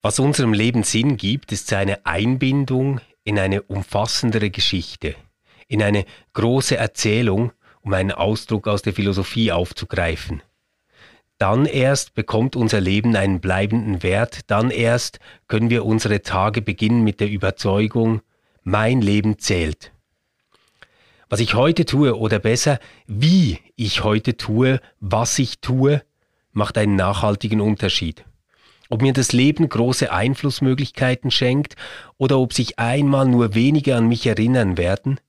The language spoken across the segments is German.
Was unserem Leben Sinn gibt, ist seine Einbindung in eine umfassendere Geschichte, in eine große Erzählung, um einen Ausdruck aus der Philosophie aufzugreifen. Dann erst bekommt unser Leben einen bleibenden Wert, dann erst können wir unsere Tage beginnen mit der Überzeugung, mein Leben zählt. Was ich heute tue oder besser, wie ich heute tue, was ich tue, macht einen nachhaltigen Unterschied ob mir das Leben große Einflussmöglichkeiten schenkt oder ob sich einmal nur wenige an mich erinnern werden,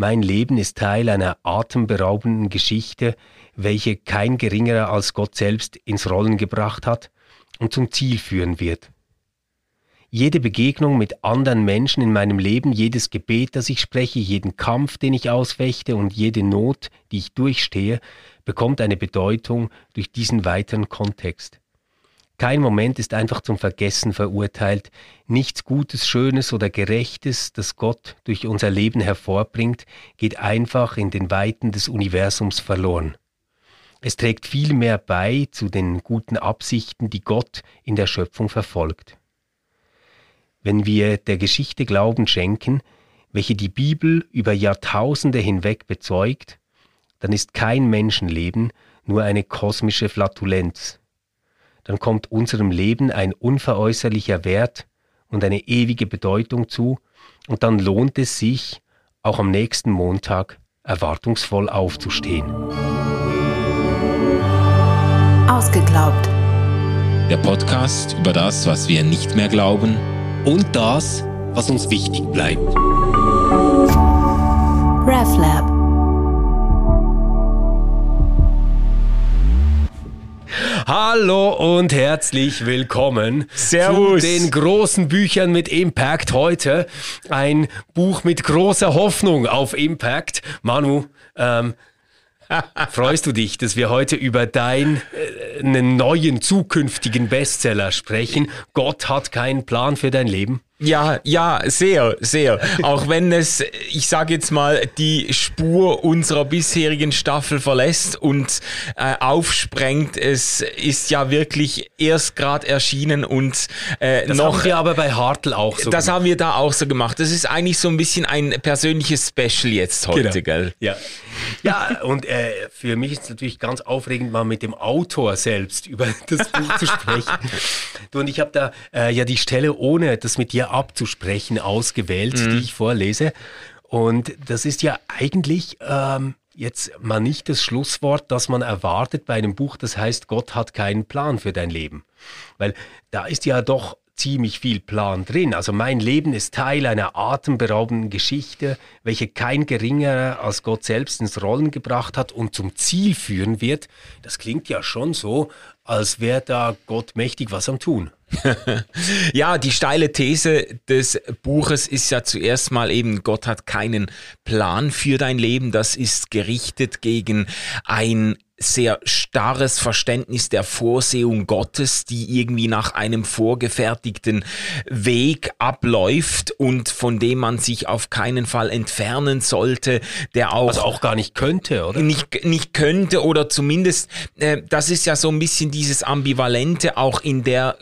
mein Leben ist Teil einer atemberaubenden Geschichte, welche kein geringerer als Gott selbst ins Rollen gebracht hat und zum Ziel führen wird. Jede Begegnung mit anderen Menschen in meinem Leben, jedes Gebet, das ich spreche, jeden Kampf, den ich ausfechte und jede Not, die ich durchstehe, bekommt eine Bedeutung durch diesen weiteren Kontext. Kein Moment ist einfach zum Vergessen verurteilt. Nichts Gutes, Schönes oder Gerechtes, das Gott durch unser Leben hervorbringt, geht einfach in den Weiten des Universums verloren. Es trägt viel mehr bei zu den guten Absichten, die Gott in der Schöpfung verfolgt. Wenn wir der Geschichte Glauben schenken, welche die Bibel über Jahrtausende hinweg bezeugt, dann ist kein Menschenleben nur eine kosmische Flatulenz, dann kommt unserem Leben ein unveräußerlicher Wert und eine ewige Bedeutung zu, und dann lohnt es sich, auch am nächsten Montag erwartungsvoll aufzustehen. Ausgeglaubt. Der Podcast über das, was wir nicht mehr glauben und das, was uns wichtig bleibt. RefLab. Hallo und herzlich willkommen Servus. zu den großen Büchern mit Impact. Heute ein Buch mit großer Hoffnung auf Impact. Manu, ähm, freust du dich, dass wir heute über deinen äh, neuen zukünftigen Bestseller sprechen? Gott hat keinen Plan für dein Leben. Ja, ja, sehr, sehr. Auch wenn es, ich sage jetzt mal, die Spur unserer bisherigen Staffel verlässt und äh, aufsprengt. Es ist ja wirklich erst gerade erschienen und äh, das noch. Das haben wir aber bei Hartl auch so. Das gemacht. haben wir da auch so gemacht. Das ist eigentlich so ein bisschen ein persönliches Special jetzt heute, genau. gell? Ja. Ja, und äh, für mich ist es natürlich ganz aufregend, mal mit dem Autor selbst über das Buch zu sprechen. Du und ich habe da äh, ja die Stelle, ohne das mit dir abzusprechen, ausgewählt, mhm. die ich vorlese. Und das ist ja eigentlich ähm, jetzt mal nicht das Schlusswort, das man erwartet bei einem Buch, das heißt, Gott hat keinen Plan für dein Leben. Weil da ist ja doch ziemlich viel Plan drin. Also mein Leben ist Teil einer atemberaubenden Geschichte, welche kein geringerer als Gott selbst ins Rollen gebracht hat und zum Ziel führen wird. Das klingt ja schon so, als wäre da Gott mächtig was am Tun. ja, die steile These des Buches ist ja zuerst mal eben, Gott hat keinen Plan für dein Leben. Das ist gerichtet gegen ein sehr starres Verständnis der Vorsehung Gottes, die irgendwie nach einem vorgefertigten Weg abläuft und von dem man sich auf keinen Fall entfernen sollte, der auch also auch gar nicht könnte, oder? Nicht nicht könnte oder zumindest äh, das ist ja so ein bisschen dieses ambivalente auch in der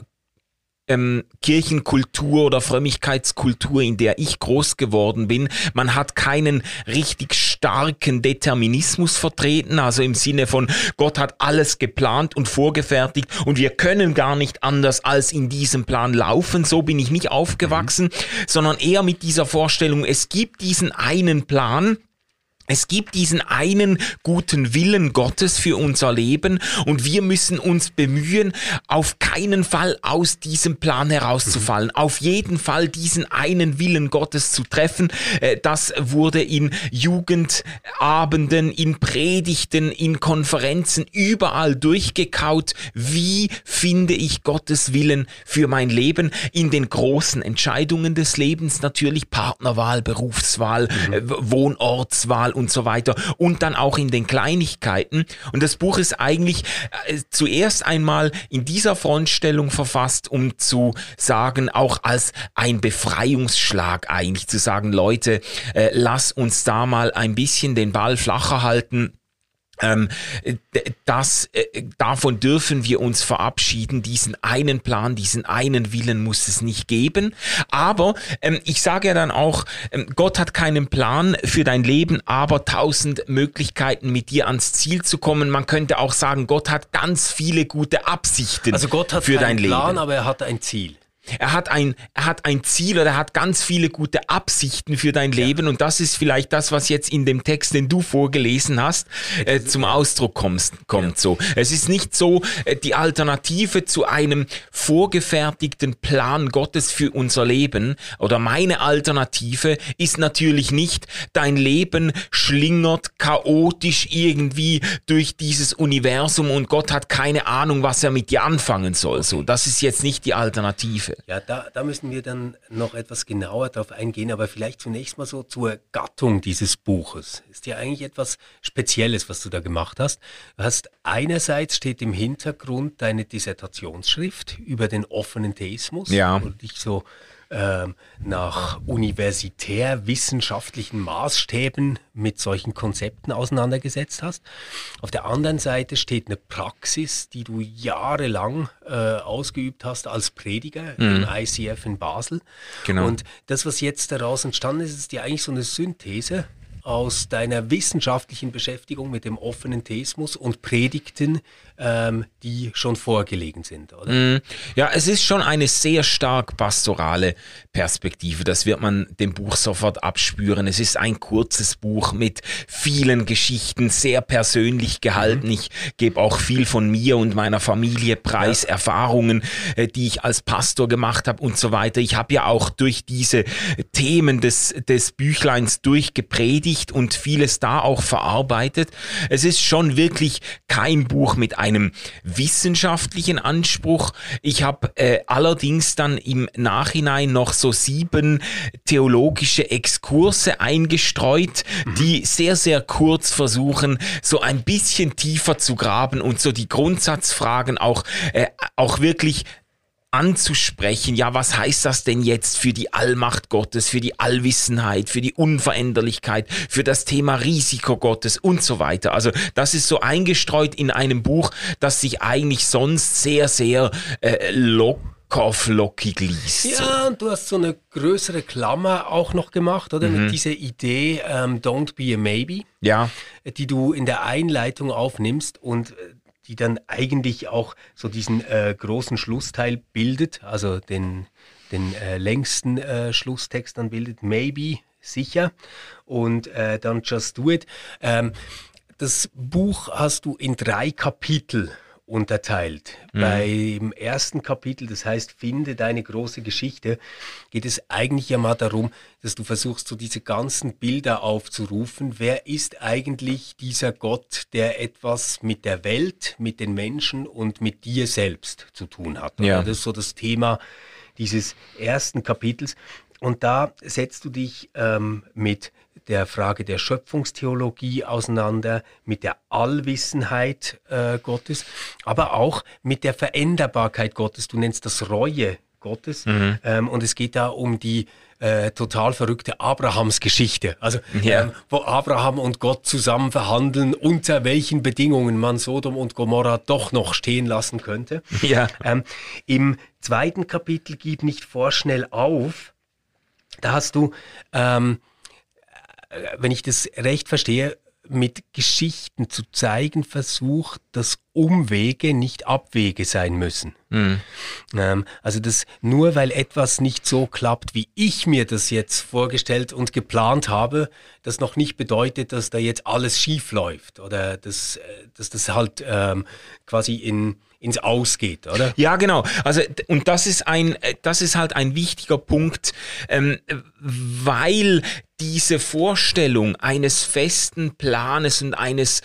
ähm, Kirchenkultur oder Frömmigkeitskultur, in der ich groß geworden bin. Man hat keinen richtig starken Determinismus vertreten, also im Sinne von Gott hat alles geplant und vorgefertigt und wir können gar nicht anders als in diesem Plan laufen. So bin ich nicht aufgewachsen, mhm. sondern eher mit dieser Vorstellung, es gibt diesen einen Plan, es gibt diesen einen guten Willen Gottes für unser Leben und wir müssen uns bemühen, auf keinen Fall aus diesem Plan herauszufallen, auf jeden Fall diesen einen Willen Gottes zu treffen. Äh, das wurde in Jugendabenden, in Predigten, in Konferenzen überall durchgekaut. Wie finde ich Gottes Willen für mein Leben? In den großen Entscheidungen des Lebens natürlich Partnerwahl, Berufswahl, mhm. Äh, Wohnortswahl und so weiter und dann auch in den Kleinigkeiten. Und das Buch ist eigentlich äh, zuerst einmal in dieser Frontstellung verfasst, um zu sagen, auch als ein Befreiungsschlag eigentlich zu sagen, Leute, äh, lass uns da mal ein bisschen den Ball flacher halten ähm, das, äh, davon dürfen wir uns verabschieden. Diesen einen Plan, diesen einen Willen muss es nicht geben. Aber ähm, ich sage ja dann auch, ähm, Gott hat keinen Plan für dein Leben, aber tausend Möglichkeiten, mit dir ans Ziel zu kommen. Man könnte auch sagen, Gott hat ganz viele gute Absichten also Gott hat für dein keinen Plan, Leben. aber er hat ein Ziel. Er hat ein, er hat ein Ziel oder er hat ganz viele gute Absichten für dein Leben und das ist vielleicht das, was jetzt in dem Text, den du vorgelesen hast, äh, zum Ausdruck kommst, kommt so. Es ist nicht so äh, die Alternative zu einem vorgefertigten Plan Gottes für unser Leben oder meine Alternative ist natürlich nicht, dein Leben schlingert chaotisch irgendwie durch dieses Universum und Gott hat keine Ahnung, was er mit dir anfangen soll. So, das ist jetzt nicht die Alternative. Ja, da, da müssen wir dann noch etwas genauer drauf eingehen, aber vielleicht zunächst mal so zur Gattung dieses Buches. Ist ja eigentlich etwas Spezielles, was du da gemacht hast. Du hast einerseits steht im Hintergrund deine Dissertationsschrift über den offenen Theismus, Ja. wo du dich so ähm, nach universitär-wissenschaftlichen Maßstäben mit solchen Konzepten auseinandergesetzt hast. Auf der anderen Seite steht eine Praxis, die du jahrelang äh, ausgeübt hast als Prediger im ICF in Basel. Genau. Und das, was jetzt daraus entstanden ist, ist ja eigentlich so eine Synthese aus deiner wissenschaftlichen Beschäftigung mit dem offenen Theismus und Predigten, ähm, die schon vorgelegen sind, oder? Mm, Ja, es ist schon eine sehr stark pastorale Perspektive. Das wird man dem Buch sofort abspüren. Es ist ein kurzes Buch mit vielen Geschichten, sehr persönlich gehalten. Ich gebe auch viel von mir und meiner Familie preis, Erfahrungen, äh, die ich als Pastor gemacht habe und so weiter. Ich habe ja auch durch diese Themen des, des Büchleins durchgepredigt und vieles da auch verarbeitet. Es ist schon wirklich kein Buch mit einem wissenschaftlichen Anspruch. Ich habe äh, allerdings dann im Nachhinein noch so sieben theologische Exkurse eingestreut, die sehr, sehr kurz versuchen, so ein bisschen tiefer zu graben und so die Grundsatzfragen auch, äh, auch wirklich anzusprechen, ja, was heißt das denn jetzt für die Allmacht Gottes, für die Allwissenheit, für die Unveränderlichkeit, für das Thema Risiko Gottes und so weiter. Also das ist so eingestreut in einem Buch, das sich eigentlich sonst sehr, sehr äh, locker flockig liest. Ja, und du hast so eine größere Klammer auch noch gemacht, oder? Mhm. Mit dieser Idee ähm, Don't be a maybe, Ja, die du in der Einleitung aufnimmst und äh, die dann eigentlich auch so diesen äh, großen Schlussteil bildet, also den, den äh, längsten äh, Schlusstext dann bildet, maybe, sicher, und äh, dann just do it. Ähm, das Buch hast du in drei Kapitel unterteilt. Beim ersten Kapitel, das heißt, finde deine große Geschichte, geht es eigentlich ja mal darum, dass du versuchst, so diese ganzen Bilder aufzurufen. Wer ist eigentlich dieser Gott, der etwas mit der Welt, mit den Menschen und mit dir selbst zu tun hat? Ja. Das ist so das Thema dieses ersten Kapitels. Und da setzt du dich ähm, mit der Frage der Schöpfungstheologie auseinander, mit der Allwissenheit äh, Gottes, aber auch mit der Veränderbarkeit Gottes. Du nennst das Reue Gottes. Ähm, und es geht da um die äh, total verrückte Abrahams-Geschichte. Also, Ja. ähm, wo Abraham und Gott zusammen verhandeln, unter welchen Bedingungen man Sodom und Gomorra doch noch stehen lassen könnte. ja. Ähm, Im zweiten Kapitel Gib nicht vorschnell auf, da hast du, ähm, äh, wenn ich das recht verstehe, mit Geschichten zu zeigen versucht, dass Umwege nicht Abwege sein müssen. Ähm, also dass nur weil etwas nicht so klappt, wie ich mir das jetzt vorgestellt und geplant habe, das noch nicht bedeutet, dass da jetzt alles schief läuft oder dass, äh, dass das halt ähm, quasi in, ins Aus geht, oder? Ja, genau. Also und das ist ein, äh, das ist halt ein wichtiger Punkt, ähm, weil diese Vorstellung eines festen Planes und eines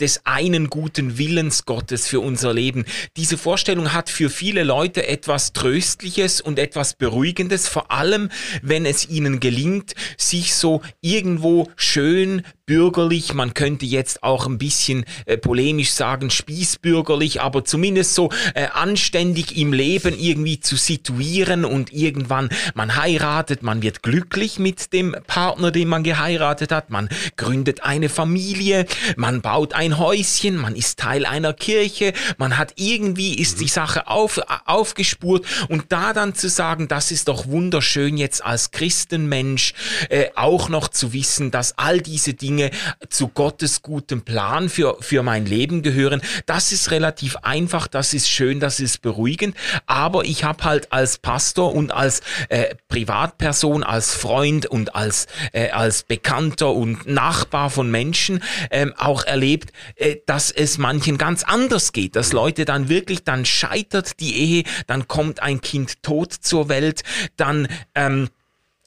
des einen guten Willens Gottes für unser Leben, diese Vorstellung hat für viele Leute etwas Tröstliches und etwas Beruhigendes, vor allem wenn es ihnen gelingt, sich so irgendwo schön bürgerlich, man könnte jetzt auch ein bisschen äh, polemisch sagen, spießbürgerlich, aber zumindest so äh, anständig im Leben irgendwie zu situieren und irgendwann man heiratet, man wird glücklich mit dem Paar Partner, den man geheiratet hat, man gründet eine Familie, man baut ein Häuschen, man ist Teil einer Kirche, man hat irgendwie ist die Sache auf, aufgespurt. Und da dann zu sagen, das ist doch wunderschön jetzt als Christenmensch äh, auch noch zu wissen, dass all diese Dinge zu Gottes gutem Plan für, für mein Leben gehören, das ist relativ einfach, das ist schön, das ist beruhigend, aber ich habe halt als Pastor und als äh, Privatperson, als Freund und als, äh, als Bekannter und Nachbar von Menschen ähm, auch erlebt, äh, dass es manchen ganz anders geht, dass Leute dann wirklich, dann scheitert die Ehe, dann kommt ein Kind tot zur Welt, dann ähm,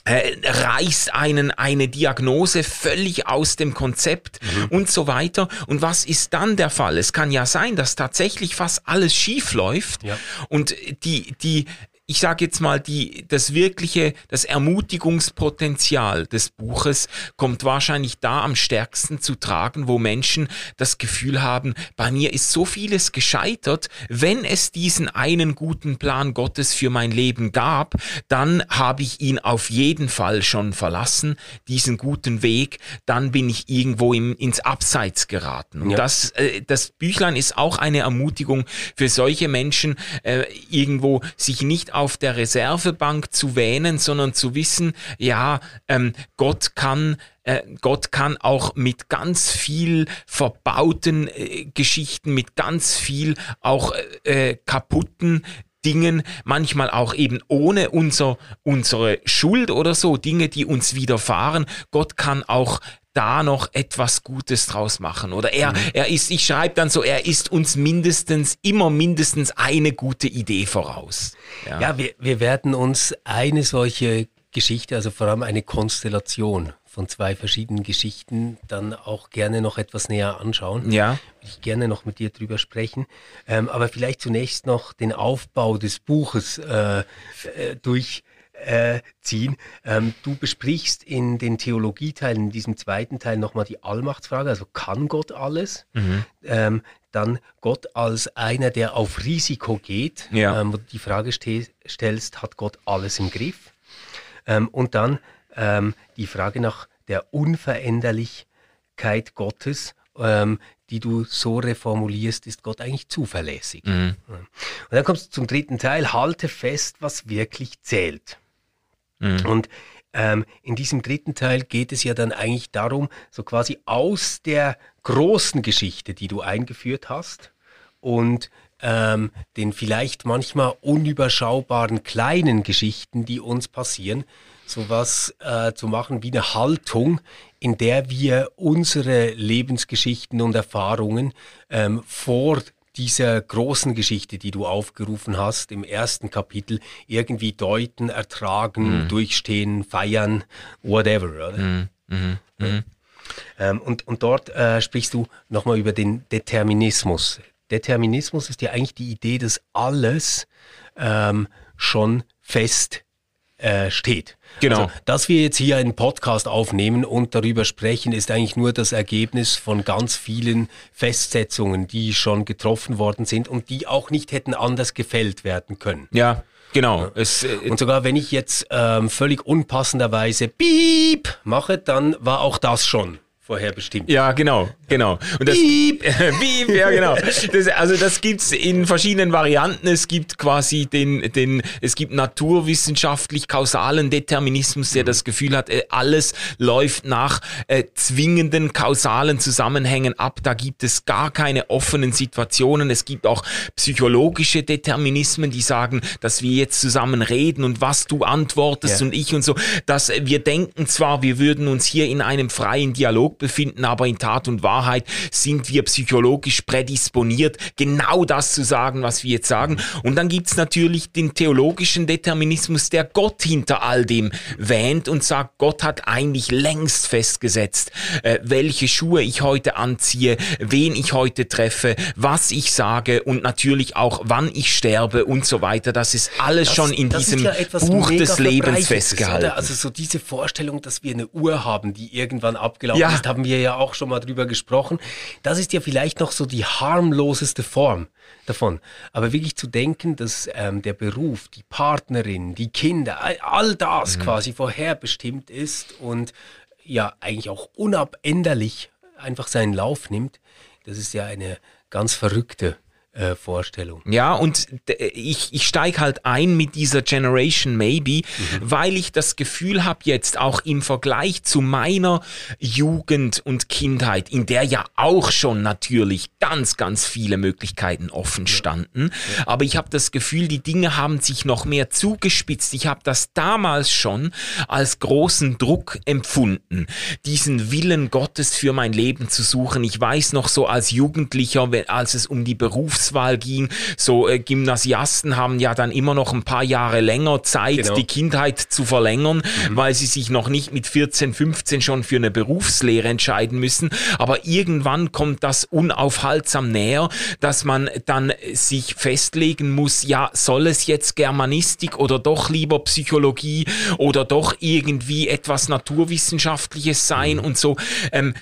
äh, reißt einen eine Diagnose völlig aus dem Konzept mhm. und so weiter. Und was ist dann der Fall? Es kann ja sein, dass tatsächlich fast alles schief läuft ja. und die, die ich sage jetzt mal, die, das wirkliche, das Ermutigungspotenzial des Buches kommt wahrscheinlich da am stärksten zu tragen, wo Menschen das Gefühl haben, bei mir ist so vieles gescheitert, wenn es diesen einen guten Plan Gottes für mein Leben gab, dann habe ich ihn auf jeden Fall schon verlassen, diesen guten Weg, dann bin ich irgendwo im, ins Abseits geraten. Und ja. das, äh, das Büchlein ist auch eine Ermutigung für solche Menschen, äh, irgendwo sich nicht auf der Reservebank zu wähnen, sondern zu wissen, ja, ähm, Gott kann äh, Gott kann auch mit ganz viel verbauten äh, Geschichten, mit ganz viel auch äh, kaputten Dingen, manchmal auch eben ohne unser, unsere Schuld oder so, Dinge, die uns widerfahren. Gott kann auch da noch etwas Gutes draus machen. Oder er, mhm. er ist, ich schreibe dann so, er ist uns mindestens, immer mindestens eine gute Idee voraus. Ja, ja wir, wir werden uns eine solche Geschichte, also vor allem eine Konstellation von zwei verschiedenen Geschichten dann auch gerne noch etwas näher anschauen. Ja. Ich gerne noch mit dir drüber sprechen. Ähm, aber vielleicht zunächst noch den Aufbau des Buches äh, äh durch äh, ziehen. Ähm, du besprichst in den Theologieteilen, in diesem zweiten Teil nochmal die Allmachtsfrage, also kann Gott alles? Mhm. Ähm, dann Gott als einer, der auf Risiko geht, ja. ähm, wo du die Frage stellst, hat Gott alles im Griff? Ähm, und dann ähm, die Frage nach der Unveränderlichkeit Gottes, ähm, die du so reformulierst, ist Gott eigentlich zuverlässig. Mhm. Und dann kommst du zum dritten Teil, halte fest, was wirklich zählt. Mhm. Und ähm, in diesem dritten Teil geht es ja dann eigentlich darum, so quasi aus der großen Geschichte, die du eingeführt hast und ähm, den vielleicht manchmal unüberschaubaren kleinen Geschichten, die uns passieren, sowas äh, zu machen wie eine Haltung, in der wir unsere Lebensgeschichten und Erfahrungen ähm, vor dieser großen Geschichte, die du aufgerufen hast, im ersten Kapitel irgendwie deuten, ertragen, mhm. durchstehen, feiern, whatever. Oder? Mhm. Mhm. mhm. Ähm, und, und dort äh, sprichst du nochmal über den Determinismus. Determinismus ist ja eigentlich die Idee, dass alles ähm, schon fest äh, steht. Genau. Also, dass wir jetzt hier einen Podcast aufnehmen und darüber sprechen, ist eigentlich nur das Ergebnis von ganz vielen Festsetzungen, die schon getroffen worden sind und die auch nicht hätten anders gefällt werden können. Ja. Genau. Es, äh, und sogar wenn ich jetzt ähm, völlig unpassenderweise Piep mache, dann war auch das schon vorherbestimmt. Ja, genau, genau. Und das, Beep. Beep, ja, genau. Das, also das gibt's in verschiedenen Varianten. Es gibt quasi den, den, es gibt naturwissenschaftlich kausalen Determinismus, der das Gefühl hat, äh, alles läuft nach äh, zwingenden kausalen Zusammenhängen ab. Da gibt es gar keine offenen Situationen. Es gibt auch psychologische Determinismen, die sagen, dass wir jetzt zusammen reden und was du antwortest ja. und ich und so. Dass wir denken zwar, wir würden uns hier in einem freien Dialog befinden, aber in Tat und Wahrheit sind wir psychologisch prädisponiert, genau das zu sagen, was wir jetzt sagen. Und dann gibt's natürlich den theologischen Determinismus, der Gott hinter all dem wähnt und sagt, Gott hat eigentlich längst festgesetzt, äh, welche Schuhe ich heute anziehe, wen ich heute treffe, was ich sage und natürlich auch, wann ich sterbe und so weiter. Das ist alles das, schon in diesem ja Buch des Lebens festgehalten. Ist, also so diese Vorstellung, dass wir eine Uhr haben, die irgendwann abgelaufen ja. ist, gemacht, haben wir ja auch schon mal drüber gesprochen. Das ist ja vielleicht noch so die harmloseste Form davon. Aber wirklich zu denken, dass ähm, der Beruf, die Partnerin, die Kinder, all das mhm. quasi vorherbestimmt ist und ja eigentlich auch unabänderlich einfach seinen Lauf nimmt, das ist ja eine ganz verrückte äh, Vorstellung. Ja, und ich, ich steige halt ein mit dieser Generation Maybe, mhm. weil ich das Gefühl habe jetzt auch im Vergleich zu meiner Jugend und Kindheit, in der ja auch schon natürlich ganz, ganz viele Möglichkeiten offen standen, ja. aber ich habe das Gefühl, die Dinge haben sich noch mehr zugespitzt. Ich habe das damals schon als großen Druck empfunden, diesen Willen Gottes für mein Leben zu suchen. Ich weiß noch so als Jugendlicher, als es um die Berufs Berufswahl ging. So äh, Gymnasiasten haben ja dann immer noch ein paar Jahre länger Zeit, genau. die Kindheit zu verlängern, mhm. weil sie sich noch nicht mit 14, 15 schon für eine Berufslehre entscheiden müssen. Aber irgendwann kommt das unaufhaltsam näher, dass man dann sich festlegen muss, ja, soll es jetzt Germanistik oder doch lieber Psychologie oder doch irgendwie etwas Naturwissenschaftliches sein mhm. und so. Ähm,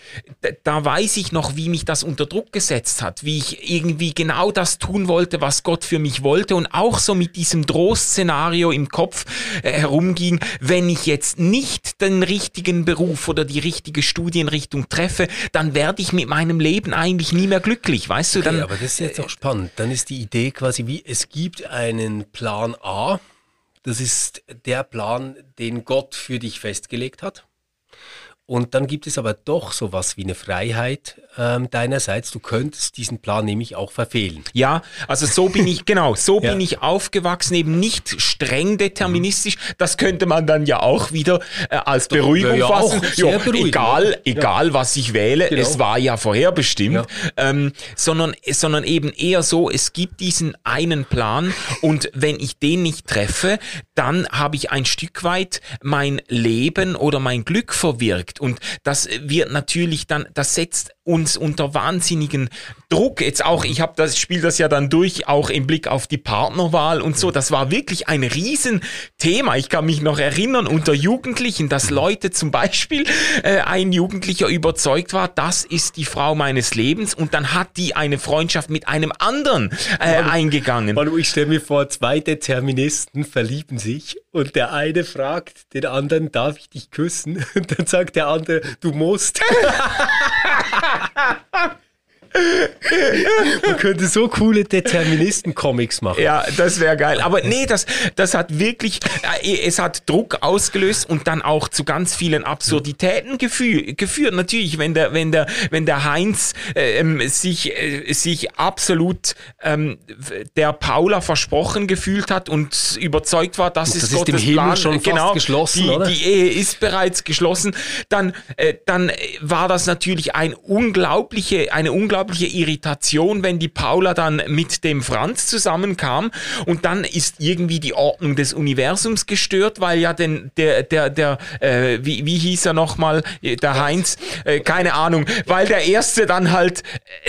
da weiß ich noch, wie mich das unter Druck gesetzt hat, wie ich irgendwie genau das tun wollte, was Gott für mich wollte und auch so mit diesem Drohszenario im Kopf äh, herumging, wenn ich jetzt nicht den richtigen Beruf oder die richtige Studienrichtung treffe, dann werde ich mit meinem Leben eigentlich nie mehr glücklich, weißt du? Okay, aber das ist jetzt auch spannend. Dann ist die Idee quasi wie, es gibt einen Plan A, das ist der Plan, den Gott für dich festgelegt hat. Und dann gibt es aber doch sowas wie eine Freiheit ähm, deinerseits. Du könntest diesen Plan nämlich auch verfehlen. Ja, also so bin ich, genau, so ja. bin ich aufgewachsen, eben nicht streng deterministisch. Mhm. Das könnte man dann ja auch wieder äh, als Doch, Beruhigung ja fassen. Ja, egal, egal ja. was ich wähle, genau. es war ja vorherbestimmt. Ähm, sondern, sondern eben eher so, es gibt diesen einen Plan und wenn ich den nicht treffe, dann habe ich ein Stück weit mein Leben oder mein Glück verwirkt. Und das wird natürlich dann, das setzt uns unter wahnsinnigen Druck. Jetzt auch, ich habe das Spiel das ja dann durch, auch im Blick auf die Partnerwahl und so. Das war wirklich ein Riesenthema. Ich kann mich noch erinnern unter Jugendlichen, dass Leute zum Beispiel äh, ein Jugendlicher überzeugt war, das ist die Frau meines Lebens und dann hat die eine Freundschaft mit einem anderen äh, Manu, eingegangen. Manu, ich stelle mir vor, zwei Deterministen verlieben sich und der eine fragt den anderen, darf ich dich küssen? Und dann sagt der andere, du musst. Man könnte so coole Deterministen-Comics machen. Ja, das wäre geil. Aber nee, das, das hat wirklich, äh, es hat Druck ausgelöst und dann auch zu ganz vielen Absurditäten gefü geführt. Natürlich, wenn der, wenn der, wenn der Heinz ähm, sich, äh, sich absolut ähm, der Paula versprochen gefühlt hat und überzeugt war, dass das es ist Gottes dem Himmel Plan, schon fast genau, geschlossen, die, oder? die Ehe ist bereits geschlossen, dann, äh, dann war das natürlich ein unglaubliche, eine unglaubliche unglaubliche Irritation, wenn die Paula dann mit dem Franz zusammenkam und dann ist irgendwie die Ordnung des Universums gestört, weil ja den, der, der, der, äh, wie, wie hieß er nochmal, der Heinz, äh, keine Ahnung, weil der Erste dann halt,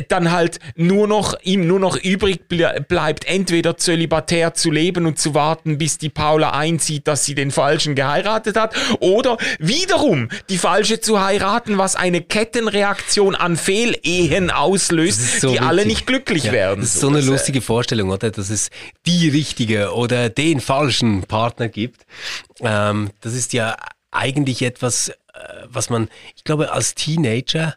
dann halt nur noch, ihm nur noch übrig bleibt, entweder zölibatär zu leben und zu warten, bis die Paula einzieht, dass sie den Falschen geheiratet hat, oder wiederum die Falsche zu heiraten, was eine Kettenreaktion an Fehlehen aus auslöst, so die witzig. alle nicht glücklich ja, werden. Das ist so, so eine lustige Vorstellung, oder? Dass es die richtige oder den falschen Partner gibt. Ähm, das ist ja eigentlich etwas, äh, was man, ich glaube, als Teenager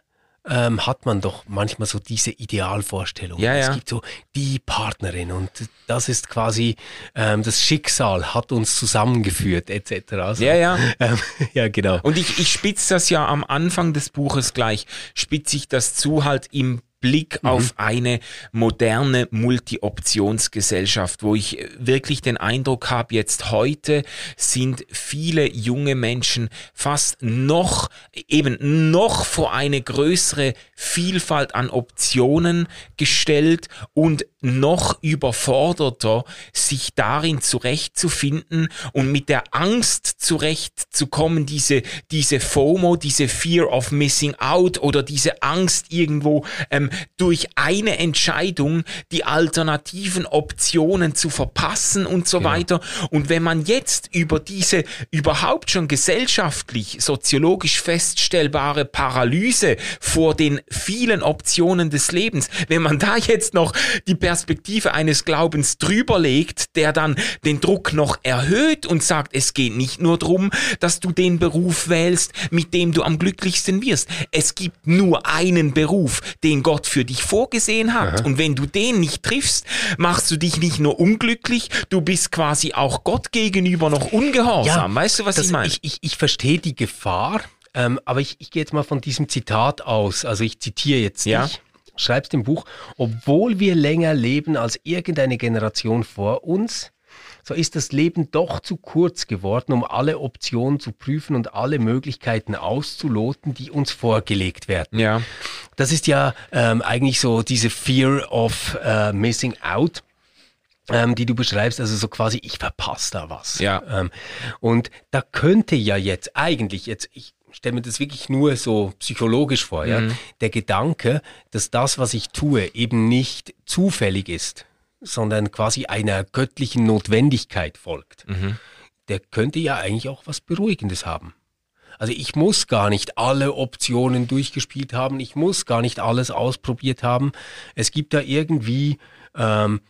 ähm, hat man doch manchmal so diese Idealvorstellung. Ja, ja. Es gibt so die Partnerin und das ist quasi ähm, das Schicksal hat uns zusammengeführt etc. Also, ja, ja. Ähm, ja, genau. Und ich, ich spitze das ja am Anfang des Buches gleich, spitze ich das zu halt im Blick mhm. auf eine moderne Multi-Optionsgesellschaft, wo ich wirklich den Eindruck habe, jetzt heute sind viele junge Menschen fast noch, eben noch vor eine größere Vielfalt an Optionen gestellt und noch überforderter, sich darin zurechtzufinden und mit der Angst zurechtzukommen, diese, diese FOMO, diese Fear of Missing Out oder diese Angst irgendwo ähm, ähm, durch eine Entscheidung die alternativen Optionen zu verpassen und so Genau. weiter. Und wenn man jetzt über diese überhaupt schon gesellschaftlich, soziologisch feststellbare Paralyse vor den vielen Optionen des Lebens, wenn man da jetzt noch die Perspektive eines Glaubens drüber legt, der dann den Druck noch erhöht und sagt, es geht nicht nur darum, dass du den Beruf wählst, mit dem du am glücklichsten wirst. Es gibt nur einen Beruf, den Gott für dich vorgesehen hat. Und wenn du den nicht triffst, machst du dich nicht nur unglücklich, du bist quasi auch Gott gegenüber noch ungehorsam. weißt du, was das, ich meine? Ich, ich, ich verstehe die Gefahr, ähm, aber ich, ich gehe jetzt mal von diesem Zitat aus. Also ich zitiere jetzt Ja. dich. Schreibst im Buch, obwohl wir länger leben als irgendeine Generation vor uns, so ist das Leben doch zu kurz geworden, um alle Optionen zu prüfen und alle Möglichkeiten auszuloten, die uns vorgelegt werden. ja. Das ist ja ähm, eigentlich so diese Fear of äh, Missing Out, ähm, die du beschreibst, also so quasi, ich verpasse da was. Ja. Ähm, und da könnte ja jetzt eigentlich, jetzt, ich stelle mir das wirklich nur so psychologisch vor, ja, der Gedanke, dass das, was ich tue, eben nicht zufällig ist, sondern quasi einer göttlichen Notwendigkeit folgt, der könnte ja eigentlich auch was Beruhigendes haben. Also ich muss gar nicht alle Optionen durchgespielt haben, ich muss gar nicht alles ausprobiert haben. Es gibt da irgendwie ähm,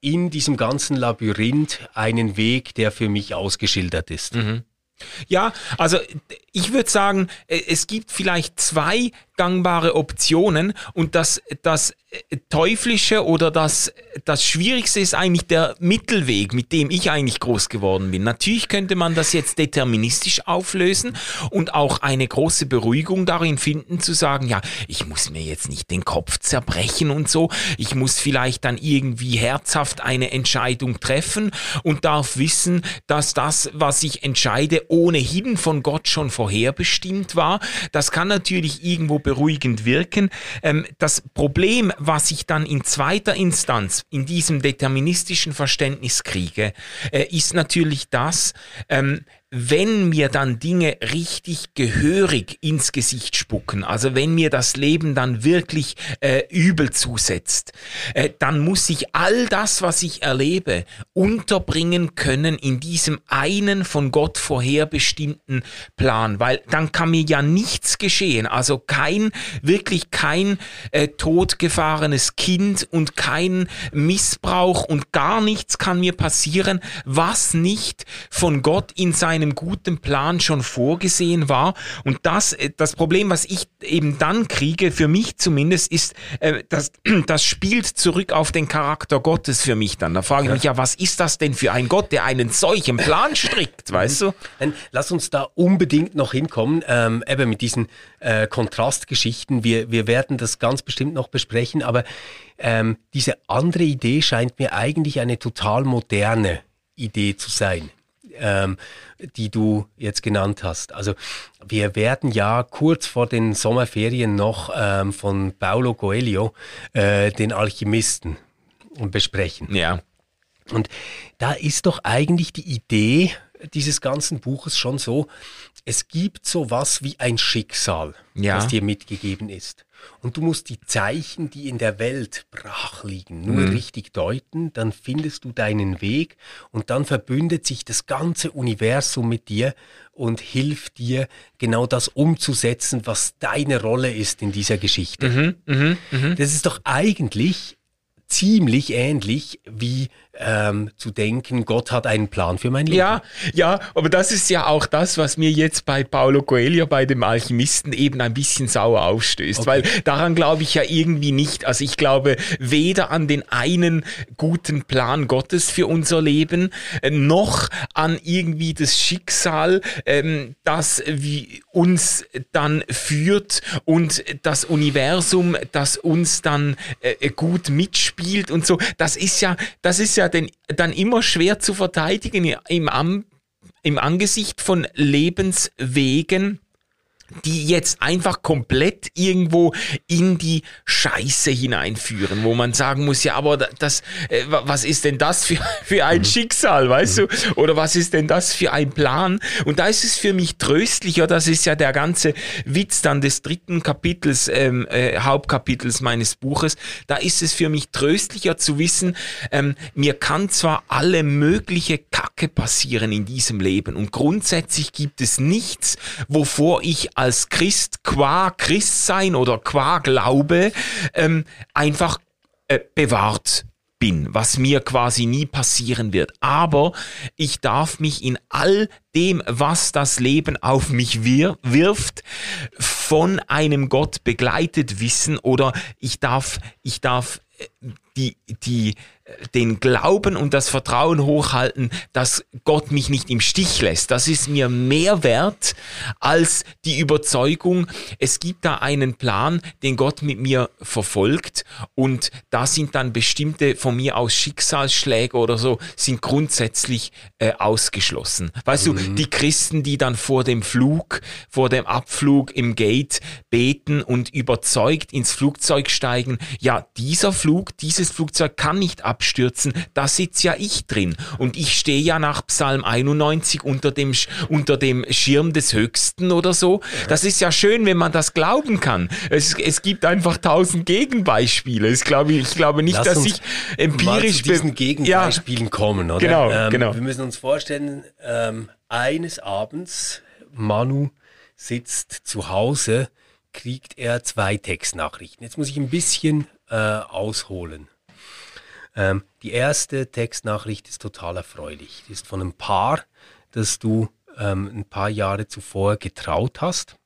in diesem ganzen Labyrinth einen Weg, der für mich ausgeschildert ist. Ja, also ich würde sagen, äh, es gibt vielleicht zwei gangbare Optionen und das, das äh, Teuflische oder das, das Schwierigste ist eigentlich der Mittelweg, mit dem ich eigentlich groß geworden bin. Natürlich könnte man das jetzt deterministisch auflösen und auch eine große Beruhigung darin finden, zu sagen, ja, ich muss mir jetzt nicht den Kopf zerbrechen und so, ich muss vielleicht dann irgendwie herzhaft eine Entscheidung treffen und darf wissen, dass das, was ich entscheide, ohnehin von Gott schon vorherbestimmt war. Das kann natürlich irgendwo beruhigend wirken. Ähm, das Problem, was ich dann in zweiter Instanz in diesem deterministischen Verständnis kriege, äh, ist natürlich das, ähm, wenn mir dann Dinge richtig gehörig ins Gesicht spucken, also wenn mir das Leben dann wirklich äh, übel zusetzt, äh, dann muss ich all das, was ich erlebe, unterbringen können in diesem einen von Gott vorherbestimmten Plan, weil dann kann mir ja nichts geschehen, also kein, wirklich kein äh, totgefahrenes Kind und kein Missbrauch und gar nichts kann mir passieren, was nicht von Gott in seinem guten Plan schon vorgesehen war. Und das, äh, das Problem, was ich eben dann kriege, für mich zumindest, ist, äh, das, das spielt zurück auf den Charakter Gottes für mich dann. Da frage ich mich ja, was ist das denn für ein Gott, der einen solchen Plan strickt, weißt du? Dann lass uns da unbedingt noch hinkommen, ähm, eben mit diesen äh, Kontrastgeschichten. Wir, wir werden das ganz bestimmt noch besprechen, aber ähm, diese andere Idee scheint mir eigentlich eine total moderne Idee zu sein. Ähm, die du jetzt genannt hast. Also wir werden ja kurz vor den Sommerferien noch ähm, von Paulo Coelho äh, den Alchemisten besprechen. Ja. Und da ist doch eigentlich die Idee dieses ganzen Buches schon so, es gibt so was wie ein Schicksal, Ja. das dir mitgegeben ist. Und du musst die Zeichen, die in der Welt brach liegen, nur richtig deuten, dann findest du deinen Weg und dann verbündet sich das ganze Universum mit dir und hilft dir, genau das umzusetzen, was deine Rolle ist in dieser Geschichte. Das ist doch eigentlich ziemlich ähnlich wie ähm, zu denken, Gott hat einen Plan für mein Leben. Ja, ja, aber das ist ja auch das, was mir jetzt bei Paulo Coelho, bei dem Alchemisten eben ein bisschen sauer aufstößt, weil daran glaube ich ja irgendwie nicht. Also ich glaube weder an den einen guten Plan Gottes für unser Leben, äh, noch an irgendwie das Schicksal, ähm, das wie uns dann führt und das Universum, das uns dann äh, gut mitspielt und so. Das ist ja, das ist ja denn, dann immer schwer zu verteidigen im, im Angesicht von Lebenswegen, die jetzt einfach komplett irgendwo in die Scheiße hineinführen, wo man sagen muss, ja, aber das, äh, was ist denn das für, für ein mhm. Schicksal, weißt mhm. du? Oder was ist denn das für ein Plan? Und da ist es für mich tröstlicher, das ist ja der ganze Witz dann des dritten Kapitels, ähm, äh, Hauptkapitels meines Buches, da ist es für mich tröstlicher zu wissen, ähm, mir kann zwar alle mögliche Kacke passieren in diesem Leben und grundsätzlich gibt es nichts, wovor ich als Christ qua Christsein oder qua Glaube ähm, einfach äh, bewahrt bin, was mir quasi nie passieren wird. Aber ich darf mich in all dem, was das Leben auf mich wir wirft, von einem Gott begleitet wissen oder ich darf, ich darf äh, die, die, den Glauben und das Vertrauen hochhalten, dass Gott mich nicht im Stich lässt. Das ist mir mehr wert als die Überzeugung, es gibt da einen Plan, den Gott mit mir verfolgt und da sind dann bestimmte von mir aus Schicksalsschläge oder so, sind grundsätzlich äh, ausgeschlossen. Weißt mhm. du, die Christen, die dann vor dem Flug, vor dem Abflug im Gate beten und überzeugt ins Flugzeug steigen, ja, dieser Flug, dieses Flugzeug kann nicht ab abstürzen, da sitze ja ich drin. Und ich stehe ja nach Psalm 91 unter dem, unter dem Schirm des Höchsten oder so. Das ist ja schön, wenn man das glauben kann. Es, es gibt einfach tausend Gegenbeispiele. Ich glaube, ich glaube nicht, Lass dass ich empirisch... Mal zu diesen Gegenbeispielen ja, kommen, oder? Genau, ähm, genau. Wir müssen uns vorstellen, ähm, eines Abends, Manu sitzt zu Hause, kriegt er zwei Textnachrichten. Jetzt muss ich ein bisschen äh, ausholen. Ähm, die erste Textnachricht ist total erfreulich. Die ist von einem Paar, das du ähm, ein paar Jahre zuvor getraut hast.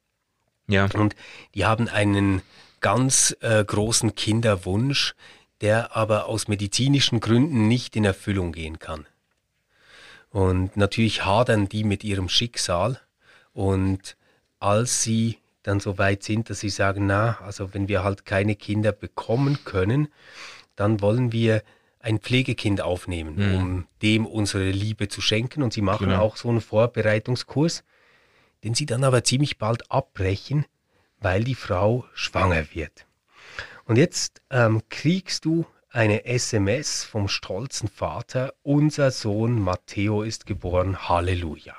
Ja. Und die haben einen ganz äh, großen Kinderwunsch, der aber aus medizinischen Gründen nicht in Erfüllung gehen kann. Und natürlich hadern die mit ihrem Schicksal. Und als sie dann so weit sind, dass sie sagen, na, also wenn wir halt keine Kinder bekommen können, dann wollen wir ein Pflegekind aufnehmen, mhm. um dem unsere Liebe zu schenken. Und sie machen genau. auch so einen Vorbereitungskurs, den sie dann aber ziemlich bald abbrechen, weil die Frau schwanger wird. Und jetzt ähm, kriegst du eine SMS vom stolzen Vater, unser Sohn Matteo ist geboren, Halleluja.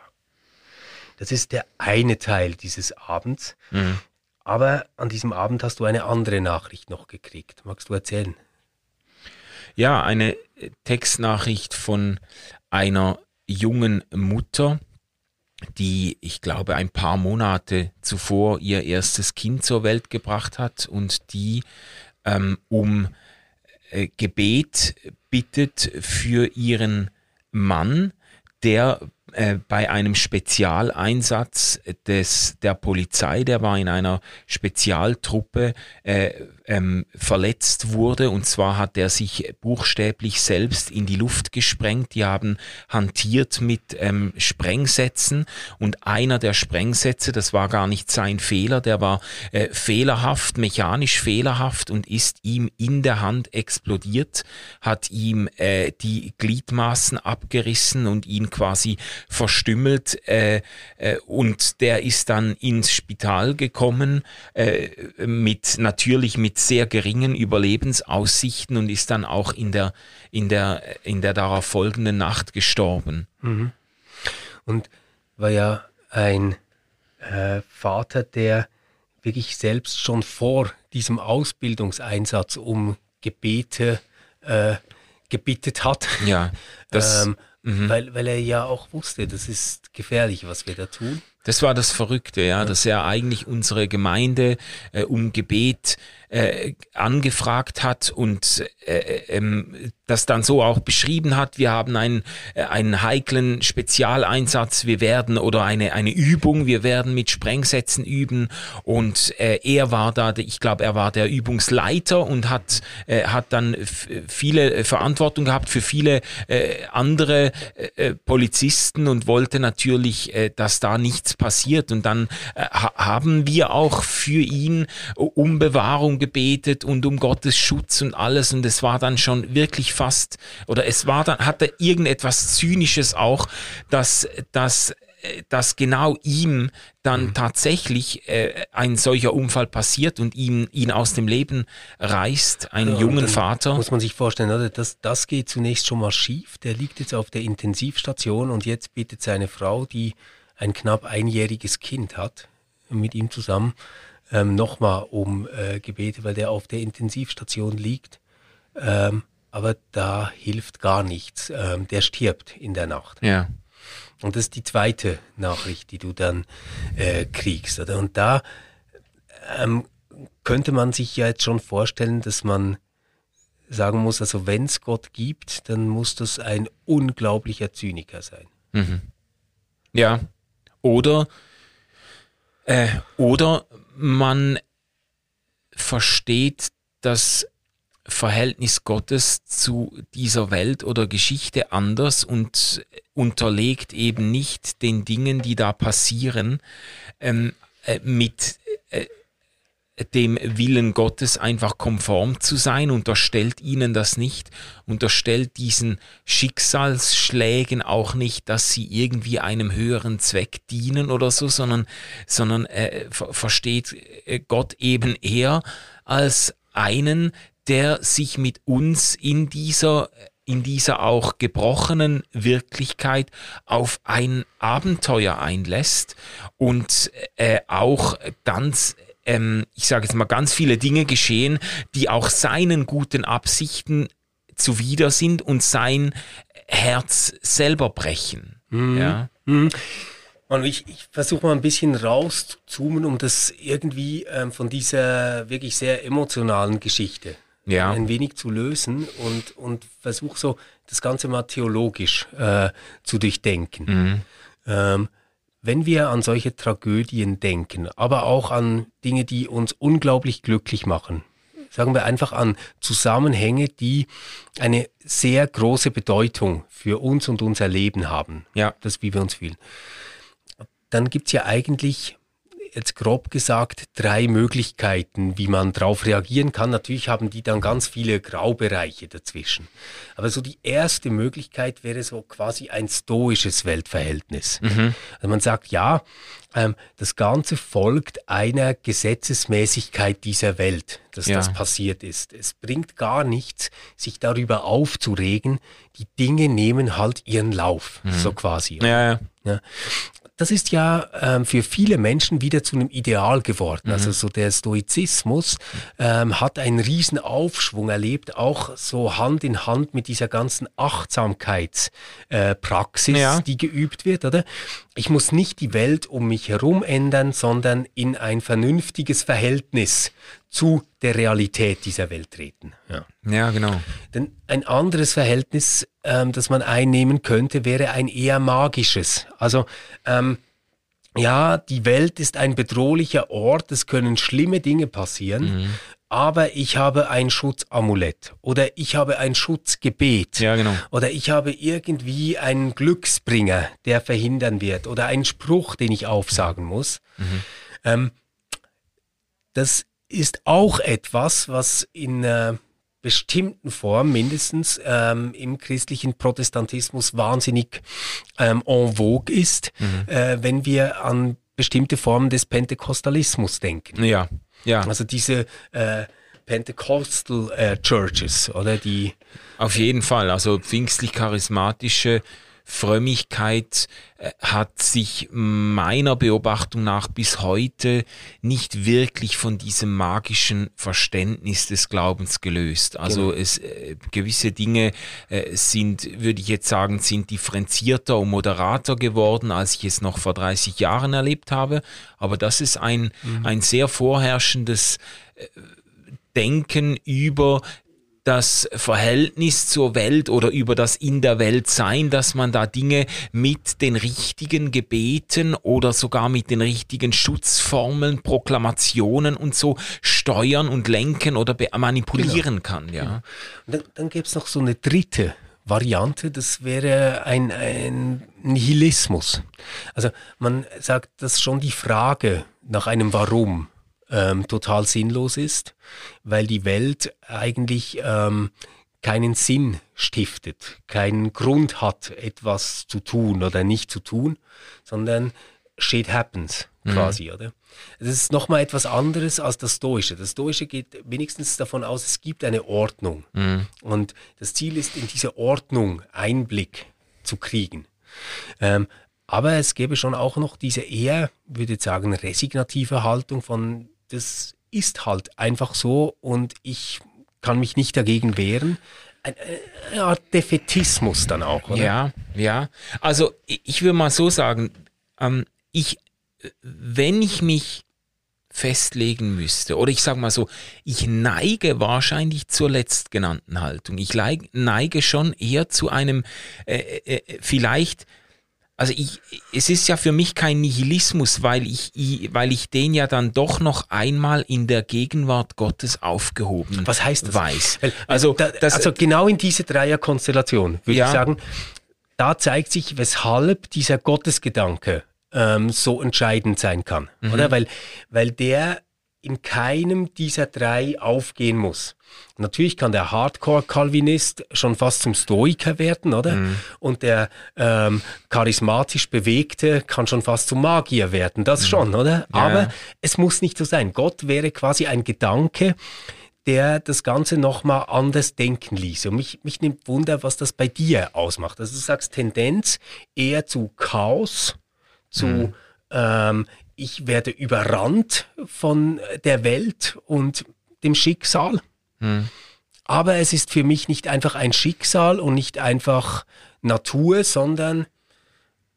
Das ist der eine Teil dieses Abends. Mhm. Aber an diesem Abend hast du eine andere Nachricht noch gekriegt. Magst du erzählen? Ja, eine Textnachricht von einer jungen Mutter, die, ich glaube, ein paar Monate zuvor ihr erstes Kind zur Welt gebracht hat und die ähm, um äh, Gebet bittet für ihren Mann, der äh, bei einem Spezialeinsatz des, der Polizei, der war in einer Spezialtruppe äh, ähm, verletzt wurde. Und zwar hat er sich buchstäblich selbst in die Luft gesprengt. Die haben hantiert mit ähm, Sprengsätzen und einer der Sprengsätze, das war gar nicht sein Fehler, der war äh, fehlerhaft, mechanisch fehlerhaft und ist ihm in der Hand explodiert, hat ihm äh, die Gliedmaßen abgerissen und ihn quasi verstümmelt äh, äh, und der ist dann ins Spital gekommen äh, mit natürlich mit sehr geringen Überlebensaussichten und ist dann auch in der in der in der darauf folgenden Nacht gestorben. Mhm. Und war ja ein äh, Vater, der wirklich selbst schon vor diesem Ausbildungseinsatz um Gebete äh, gebittet hat. Ja, das, ähm, mhm. weil, weil er ja auch wusste, das ist gefährlich, was wir da tun. Das war das Verrückte, ja, ja. dass er eigentlich unsere Gemeinde äh, um Gebet äh, angefragt hat und äh, ähm, das dann so auch beschrieben hat. Wir haben einen, äh, einen heiklen Spezialeinsatz, wir werden oder eine, eine Übung, wir werden mit Sprengsätzen üben und äh, er war da, ich glaube, er war der Übungsleiter und hat, äh, hat dann viele Verantwortung gehabt für viele äh, andere äh, Polizisten und wollte natürlich, äh, dass da nichts passiert. Und dann äh, haben wir auch für ihn um Bewahrung gebetet und um Gottes Schutz und alles und es war dann schon wirklich fast oder es war dann hatte irgendetwas zynisches auch, dass dass dass genau ihm dann mhm. tatsächlich äh, ein solcher Unfall passiert und ihn, ihn aus dem Leben reißt, einen ja, jungen Vater. Muss man sich vorstellen, oder? Das, das geht zunächst schon mal schief. Der liegt jetzt auf der Intensivstation und jetzt bittet seine Frau, die ein knapp einjähriges Kind hat, mit ihm zusammen, ähm, nochmal um äh, Gebete, weil der auf der Intensivstation liegt. Ähm, aber da hilft gar nichts. Ähm, der stirbt in der Nacht. Ja. Und das ist die zweite Nachricht, die du dann äh, kriegst. Oder? Und da ähm, könnte man sich ja jetzt schon vorstellen, dass man sagen muss, also wenn es Gott gibt, dann muss das ein unglaublicher Zyniker sein. Mhm. Ja. Oder, äh, oder man versteht das Verhältnis Gottes zu dieser Welt oder Geschichte anders und unterlegt eben nicht den Dingen, die da passieren, ähm, äh, mit äh, dem Willen Gottes einfach konform zu sein, unterstellt ihnen das nicht, unterstellt diesen Schicksalsschlägen auch nicht, dass sie irgendwie einem höheren Zweck dienen oder so, sondern, sondern äh, versteht äh, Gott eben eher als einen, der sich mit uns in dieser in dieser auch gebrochenen Wirklichkeit auf ein Abenteuer einlässt und äh, auch ganz ähm, ich sage jetzt mal, ganz viele Dinge geschehen, die auch seinen guten Absichten zuwider sind und sein Herz selber brechen. Mhm. Ja. Mhm. Und ich, ich versuche mal ein bisschen rauszuzoomen, um das irgendwie ähm, von dieser wirklich sehr emotionalen Geschichte ja. ein wenig zu lösen und, und versuche so das Ganze mal theologisch äh, zu durchdenken. Mhm. Ähm, wenn wir an solche Tragödien denken, aber auch an Dinge, die uns unglaublich glücklich machen, sagen wir einfach an Zusammenhänge, die eine sehr große Bedeutung für uns und unser Leben haben, ja. das wie wir uns fühlen, dann gibt es ja eigentlich jetzt grob gesagt drei Möglichkeiten, wie man darauf reagieren kann. Natürlich haben die dann ganz viele Graubereiche dazwischen. Aber so die erste Möglichkeit wäre so quasi ein stoisches Weltverhältnis. Mhm. Also man sagt, ja, ähm, das Ganze folgt einer Gesetzesmäßigkeit dieser Welt, dass ja. das passiert ist. Es bringt gar nichts, sich darüber aufzuregen. Die Dinge nehmen halt ihren Lauf, mhm. so quasi. Ja, ja. ja das ist ja ähm, für viele Menschen wieder zu einem Ideal geworden. Also mhm. Also so der Stoizismus ähm, hat einen riesen Aufschwung erlebt, auch so Hand in Hand mit dieser ganzen Achtsamkeitspraxis, äh, ja. die geübt wird, oder? Ich muss nicht die Welt um mich herum ändern, sondern in ein vernünftiges Verhältnis zu der Realität dieser Welt treten. Ja, ja genau. Denn ein anderes Verhältnis, ähm, das man einnehmen könnte, wäre ein eher magisches. Also ähm, ja, die Welt ist ein bedrohlicher Ort, es können schlimme Dinge passieren, mhm. aber ich habe ein Schutzamulett oder ich habe ein Schutzgebet ja, genau. oder ich habe irgendwie einen Glücksbringer, der verhindern wird oder einen Spruch, den ich aufsagen muss. Mhm. Ähm, das ist auch etwas, was in äh, bestimmten Form mindestens ähm, im christlichen Protestantismus wahnsinnig ähm, en vogue ist, mhm. äh, wenn wir an bestimmte Formen des Pentekostalismus denken. Ja, ja. Also diese äh, Pentecostal äh, Churches, oder die? Auf jeden Fall, also pfingstlich-charismatische Frömmigkeit äh, hat sich meiner Beobachtung nach bis heute nicht wirklich von diesem magischen Verständnis des Glaubens gelöst. Also genau. es äh, gewisse Dinge äh, sind, würde ich jetzt sagen, sind differenzierter und moderater geworden, als ich es noch vor 30 Jahren erlebt habe. Aber das ist ein, mhm. ein sehr vorherrschendes äh, Denken über das Verhältnis zur Welt oder über das in der Welt sein, dass man da Dinge mit den richtigen Gebeten oder sogar mit den richtigen Schutzformeln, Proklamationen und so steuern und lenken oder manipulieren genau. kann. Ja. Und dann, dann gäbe es noch so eine dritte Variante, das wäre ein, ein Nihilismus. Also man sagt, dass schon die Frage nach einem Warum ähm, total sinnlos ist, weil die Welt eigentlich ähm, keinen Sinn stiftet, keinen Grund hat, etwas zu tun oder nicht zu tun, sondern shit happens quasi, mhm. oder? Das ist nochmal etwas anderes als das Stoische. Das Stoische geht wenigstens davon aus, es gibt eine Ordnung. Mhm. Und das Ziel ist, in diese Ordnung Einblick zu kriegen. Ähm, aber es gäbe schon auch noch diese eher, würde ich sagen, resignative Haltung von, das ist halt einfach so und ich kann mich nicht dagegen wehren. Eine Art Defetismus dann auch, oder? Ja, ja. Also ich würde mal so sagen, ähm, ich, wenn ich mich festlegen müsste, oder ich sage mal so, ich neige wahrscheinlich zur letztgenannten Haltung. Ich neige schon eher zu einem äh, äh, äh vielleicht also ich, es ist ja für mich kein Nihilismus, weil ich, weil ich den ja dann doch noch einmal in der Gegenwart Gottes aufgehoben Was heißt das? weiß. Weil, also, da, das, also genau in diese Dreierkonstellation würde ja. ich sagen, da zeigt sich, weshalb dieser Gottesgedanke ähm, so entscheidend sein kann. Mhm. Oder? Weil, weil der in keinem dieser drei aufgehen muss. Natürlich kann der Hardcore-Calvinist schon fast zum Stoiker werden, oder? Mhm. Und der ähm, charismatisch Bewegte kann schon fast zum Magier werden, das mhm. schon, oder? Ja. Aber es muss nicht so sein. Gott wäre quasi ein Gedanke, der das Ganze nochmal anders denken ließ. Und mich, mich nimmt Wunder, was das bei dir ausmacht. Also du sagst Tendenz eher zu Chaos, zu mhm. ähm, ich werde überrannt von der Welt und dem Schicksal. Hm. Aber es ist für mich nicht einfach ein Schicksal und nicht einfach Natur, sondern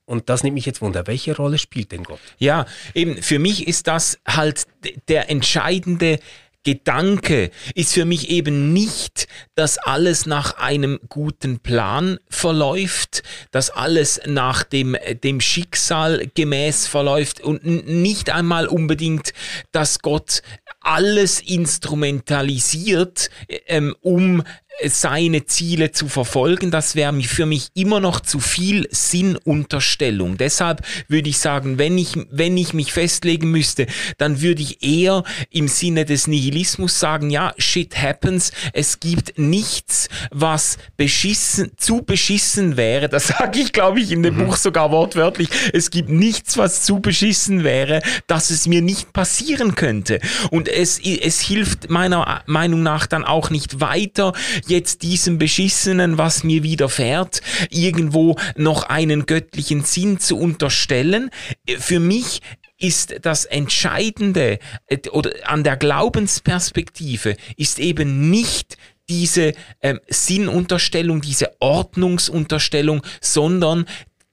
und das nimmt mich jetzt wunder, welche Rolle spielt denn Gott? Ja, eben für mich ist das halt der entscheidende Gedanke ist für mich eben nicht, dass alles nach einem guten Plan verläuft, dass alles nach dem, dem Schicksal gemäß verläuft und nicht einmal unbedingt, dass Gott alles instrumentalisiert, ähm, um seine Ziele zu verfolgen, das wäre für mich immer noch zu viel Sinnunterstellung. Deshalb würde ich sagen, wenn ich, wenn ich mich festlegen müsste, dann würde ich eher im Sinne des Nihilismus sagen, ja, shit happens, es gibt nichts, was beschissen, zu beschissen wäre, das sage ich, glaube ich, in dem mhm. Buch sogar wortwörtlich, es gibt nichts, was zu beschissen wäre, dass es mir nicht passieren könnte. Und es, es hilft meiner Meinung nach dann auch nicht weiter, jetzt diesem Beschissenen, was mir widerfährt, irgendwo noch einen göttlichen Sinn zu unterstellen. Für mich ist das Entscheidende äh, oder an der Glaubensperspektive ist eben nicht diese ähm, Sinnunterstellung, diese Ordnungsunterstellung, sondern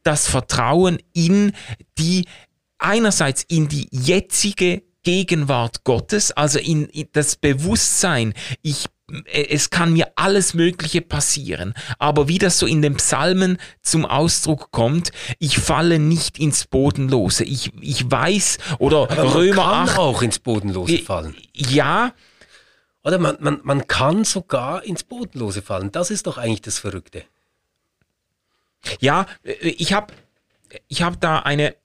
das Vertrauen in die einerseits in die jetzige Gegenwart Gottes, also in, in das Bewusstsein, ich es kann mir alles Mögliche passieren. Aber wie das so in den Psalmen zum Ausdruck kommt, ich falle nicht ins Bodenlose. Ich, ich weiß, oder Aber Römer man kann 8, auch ins Bodenlose fallen. Ja. Oder man, man, man kann sogar ins Bodenlose fallen. Das ist doch eigentlich das Verrückte. Ja, ich habe ich hab da eine,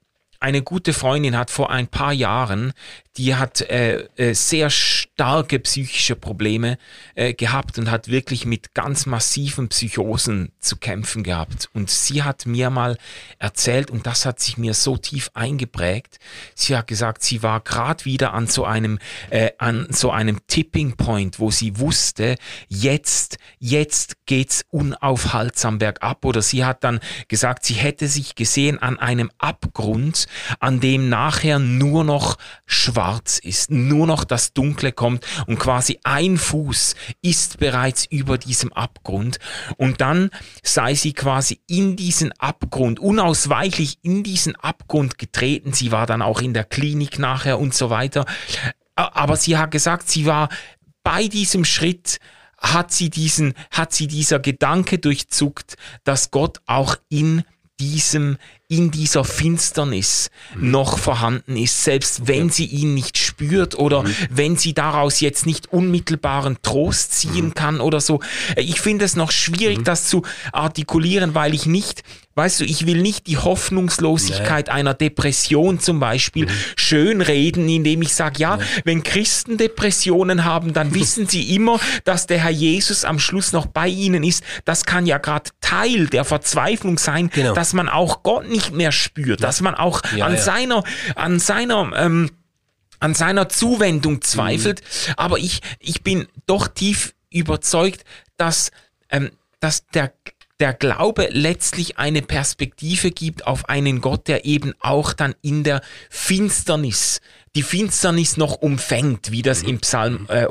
eine gute Freundin hat vor ein paar Jahren die hat äh, äh, sehr starke psychische Probleme äh, gehabt und hat wirklich mit ganz massiven Psychosen zu kämpfen gehabt. Und sie hat mir mal erzählt, und das hat sich mir so tief eingeprägt, sie hat gesagt, sie war gerade wieder an so einem, äh, an so einem Tipping Point, wo sie wusste, jetzt, jetzt geht's unaufhaltsam bergab. Oder sie hat dann gesagt, sie hätte sich gesehen an einem Abgrund, an dem nachher nur noch schwarz schwarz ist, nur noch das Dunkle kommt und quasi ein Fuß ist bereits über diesem Abgrund und dann sei sie quasi in diesen Abgrund, unausweichlich in diesen Abgrund getreten. Sie war dann auch in der Klinik nachher und so weiter. Aber sie hat gesagt, sie war bei diesem Schritt hat sie diesen, hat sie dieser Gedanke durchzuckt, dass Gott auch in diesem, in dieser Finsternis mhm. noch vorhanden ist, selbst wenn sie ihn nicht spürt oder mhm. wenn sie daraus jetzt nicht unmittelbaren Trost ziehen mhm. kann oder so. Ich finde es noch schwierig, mhm. das zu artikulieren, weil ich nicht Weißt du, ich will nicht die Hoffnungslosigkeit einer Depression zum Beispiel schönreden, indem ich sage, ja, wenn Christen Depressionen haben, dann wissen sie immer, dass der Herr Jesus am Schluss noch bei ihnen ist. Das kann ja gerade Teil der Verzweiflung sein, Genau. dass man auch Gott nicht mehr spürt, dass man auch Ja, an ja. seiner, an seiner, ähm, an seiner Zuwendung zweifelt. Aber ich, ich bin doch tief überzeugt, dass, ähm, dass der, der Glaube letztlich eine Perspektive gibt auf einen Gott, der eben auch dann in der Finsternis, die Finsternis noch umfängt, wie das im Psalm äh,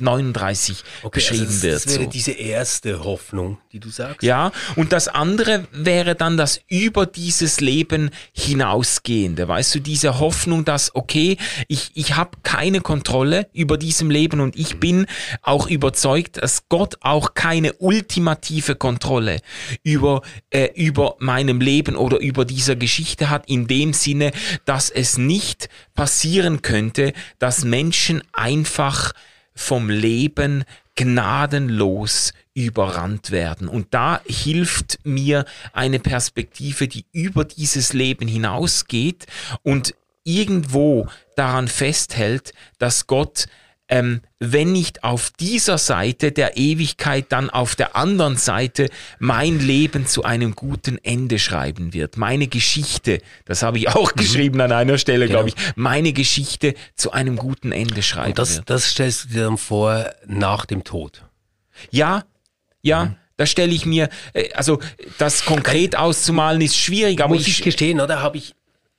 139 beschrieben also das, wird. Das wäre so. diese erste Hoffnung, die du sagst. Ja, und das andere wäre dann das über dieses Leben hinausgehende. Weißt du, diese Hoffnung, dass, okay, ich, ich habe keine Kontrolle über diesem Leben und ich bin auch überzeugt, dass Gott auch keine ultimative Kontrolle über, äh, über meinem Leben oder über dieser Geschichte hat, in dem Sinne, dass es nicht passieren könnte, dass Menschen einfach vom Leben gnadenlos überrannt werden. Und da hilft mir eine Perspektive, die über dieses Leben hinausgeht und irgendwo daran festhält, dass Gott, ähm, wenn nicht auf dieser Seite der Ewigkeit, dann auf der anderen Seite mein Leben zu einem guten Ende schreiben wird. Meine Geschichte, das habe ich auch geschrieben an einer Stelle, glaube ich, meine Geschichte zu einem guten Ende schreiben Und das, wird. das stellst du dir dann vor nach dem Tod. Ja, ja, da stelle ich mir, äh, also das konkret auszumalen ist schwierig, aber Muss ich ich, gestehen, oder habe ich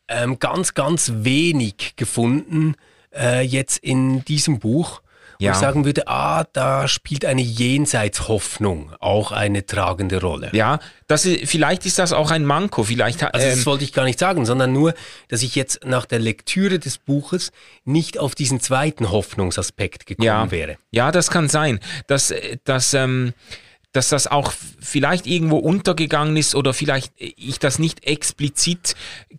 ähm, ganz, ganz wenig gefunden äh, jetzt in diesem Buch, wo Ja. ich sagen würde, ah, da spielt eine Jenseitshoffnung auch eine tragende Rolle. ja, das ist, vielleicht ist das auch ein Manko, vielleicht hat, Also ähm, das wollte ich gar nicht sagen, sondern nur, dass ich jetzt nach der Lektüre des Buches nicht auf diesen zweiten Hoffnungsaspekt gekommen ja, wäre. ja, das kann sein, dass, äh, dass, ähm, dass das auch vielleicht irgendwo untergegangen ist oder vielleicht ich das nicht explizit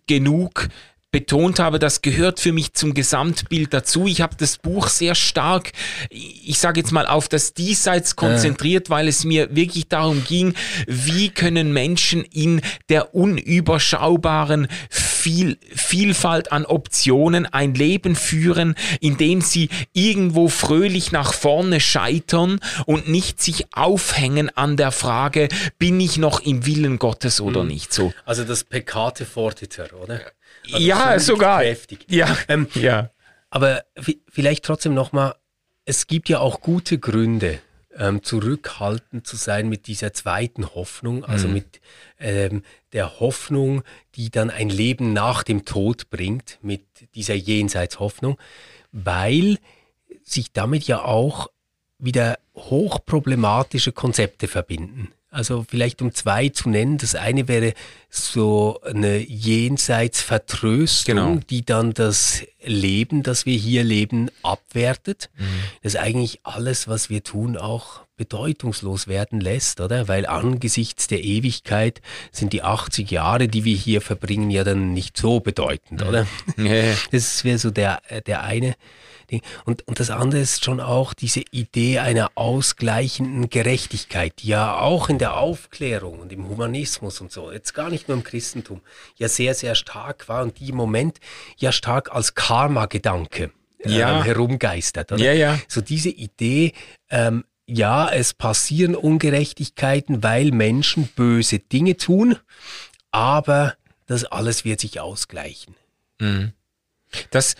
genug betont habe, das gehört für mich zum Gesamtbild dazu. Ich habe das Buch sehr stark, ich sage jetzt mal, auf das Diesseits konzentriert, weil es mir wirklich darum ging, wie können Menschen in der unüberschaubaren viel, Vielfalt an Optionen ein Leben führen, in dem sie irgendwo fröhlich nach vorne scheitern und nicht sich aufhängen an der Frage, bin ich noch im Willen Gottes oder nicht so. Also das Peccate fortiter, oder? Also ja, so sogar. Kräftig. Ja, Ähm, ja. Aber vi- vielleicht trotzdem nochmal, es gibt ja auch gute Gründe, ähm, zurückhaltend zu sein mit dieser zweiten Hoffnung, also mit ähm, der Hoffnung, die dann ein Leben nach dem Tod bringt, mit dieser Jenseitshoffnung, weil sich damit ja auch wieder hochproblematische Konzepte verbinden. Also vielleicht um zwei zu nennen. Das eine wäre so eine Jenseitsvertröstung, Genau. die dann das Leben, das wir hier leben, abwertet. Das eigentlich alles, was wir tun, auch bedeutungslos werden lässt, oder? Weil angesichts der Ewigkeit sind die 80 Jahre, die wir hier verbringen, ja dann nicht so bedeutend, oder? Ja. Das wäre so der, äh, der eine Ding. Und, und das andere ist schon auch diese Idee einer ausgleichenden Gerechtigkeit, die ja auch in der Aufklärung und im Humanismus und so, jetzt gar nicht nur im Christentum, ja sehr, sehr stark war und die im Moment ja stark als Karma-Gedanke Ja. ähm, herumgeistert. Oder? Ja, ja. So diese Idee, ähm, ja, es passieren Ungerechtigkeiten, weil Menschen böse Dinge tun, aber das alles wird sich ausgleichen. Das,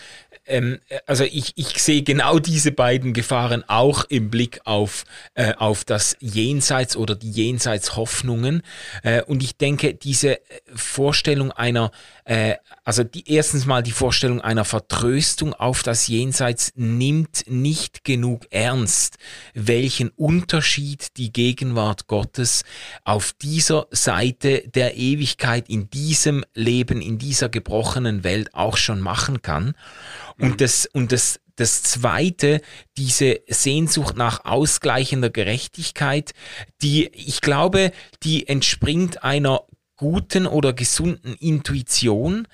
ähm, also ich, ich sehe genau diese beiden Gefahren auch im Blick auf, äh, auf das Jenseits oder die Jenseitshoffnungen. Äh, und ich denke, diese Vorstellung einer, äh, also die, erstens mal die Vorstellung einer Vertröstung auf das Jenseits nimmt nicht genug ernst, welchen Unterschied die Gegenwart Gottes auf dieser Seite der Ewigkeit in diesem Leben, in dieser gebrochenen Welt auch schon machen kann. Und das, und das, das zweite, diese Sehnsucht nach ausgleichender Gerechtigkeit, die, ich glaube, die entspringt einer guten oder gesunden Intuition,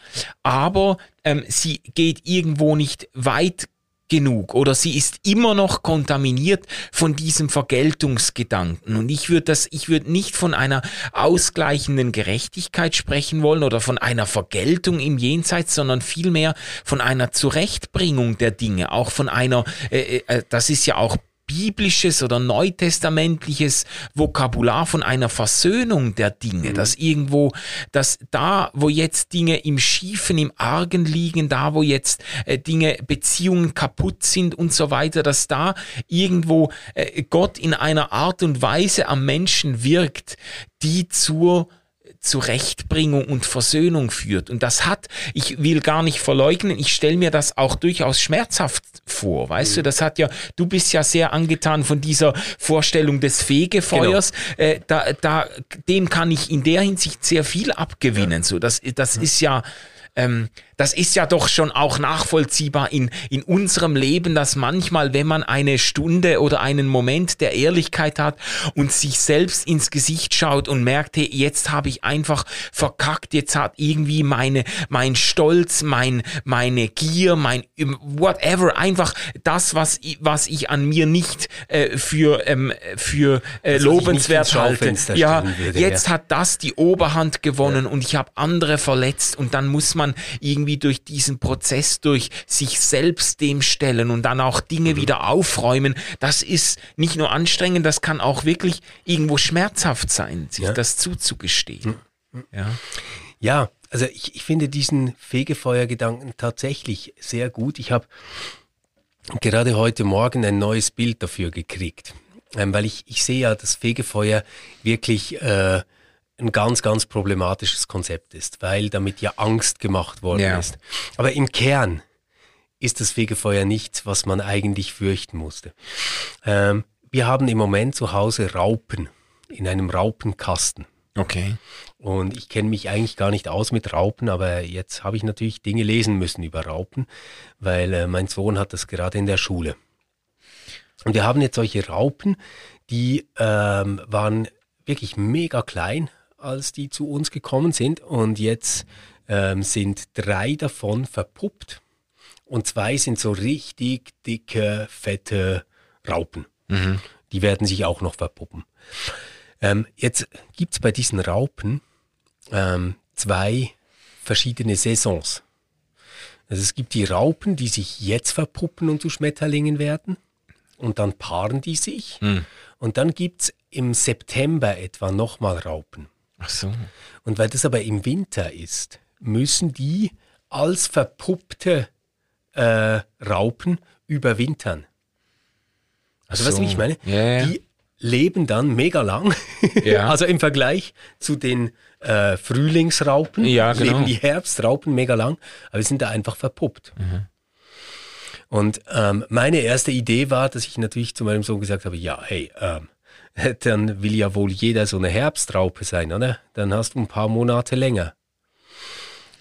aber ähm, sie geht irgendwo nicht weit genug oder sie ist immer noch kontaminiert von diesem Vergeltungsgedanken. Und ich würde das, ich würde nicht von einer ausgleichenden Gerechtigkeit sprechen wollen oder von einer Vergeltung im Jenseits, sondern vielmehr von einer Zurechtbringung der Dinge, auch von einer, äh, äh, das ist ja auch biblisches oder neutestamentliches Vokabular von einer Versöhnung der Dinge, mhm. dass irgendwo, dass da, wo jetzt Dinge im Schiefen, im Argen liegen, da, wo jetzt äh, Dinge, Beziehungen kaputt sind und so weiter, dass da irgendwo äh, Gott in einer Art und Weise am Menschen wirkt, die zur Zurechtbringung und Versöhnung führt. Und das hat, ich will gar nicht verleugnen, ich stelle mir das auch durchaus schmerzhaft vor. Weißt mhm. du, das hat ja, du bist ja sehr angetan von dieser Vorstellung des Fegefeuers. Genau. Äh, da, da, dem kann ich in der Hinsicht sehr viel abgewinnen. Ja. So, das, das mhm. ist ja, ähm, das ist ja doch schon auch nachvollziehbar in, in unserem Leben, dass manchmal, wenn man eine Stunde oder einen Moment der Ehrlichkeit hat und sich selbst ins Gesicht schaut und merkt, hey, jetzt habe ich einfach verkackt, jetzt hat irgendwie meine, mein Stolz, mein, meine Gier, mein whatever, einfach das, was, was ich an mir nicht äh, für, ähm, für äh, lobenswert halte. Ja, würde, jetzt ja. hat das die Oberhand gewonnen ja. und ich habe andere verletzt und dann muss man irgendwie irgendwie durch diesen Prozess, durch sich selbst dem stellen und dann auch Dinge mhm. wieder aufräumen, das ist nicht nur anstrengend, das kann auch wirklich irgendwo schmerzhaft sein, sich ja. das zuzugestehen. Mhm. Ja. ja, also ich, ich finde diesen Fegefeuergedanken tatsächlich sehr gut. Ich habe gerade heute Morgen ein neues Bild dafür gekriegt, ähm, weil ich, ich sehe ja das Fegefeuer wirklich äh, ein ganz, ganz problematisches Konzept ist, weil damit ja Angst gemacht worden ja. ist. Aber im Kern ist das Fegefeuer nichts, was man eigentlich fürchten musste. Ähm, wir haben im Moment zu Hause Raupen in einem Raupenkasten. Okay. Und ich kenne mich eigentlich gar nicht aus mit Raupen, aber jetzt habe ich natürlich Dinge lesen müssen über Raupen, weil äh, mein Sohn hat das gerade in der Schule. Und wir haben jetzt solche Raupen, die ähm, waren wirklich mega klein, als die zu uns gekommen sind. Und jetzt ähm, sind drei davon verpuppt und zwei sind so richtig dicke, fette Raupen. Mhm. Die werden sich auch noch verpuppen. Ähm, jetzt gibt es bei diesen Raupen ähm, zwei verschiedene Saisons. Also es gibt die Raupen, die sich jetzt verpuppen und zu Schmetterlingen werden. Und dann paaren die sich. Mhm. Und dann gibt es im September etwa nochmal Raupen. Ach so. Und weil das aber im Winter ist, müssen die als verpuppte äh, Raupen überwintern. Also, so. weißt du, wie ich meine? Ja. Die leben dann mega lang. Ja. also im Vergleich zu den äh, Frühlingsraupen ja, genau. leben die Herbstraupen mega lang, aber sie sind da einfach verpuppt. Mhm. Und ähm, meine erste Idee war, dass ich natürlich zu meinem Sohn gesagt habe, ja, hey, ähm, dann will ja wohl jeder so eine Herbstraupe sein, oder? Dann hast du ein paar Monate länger.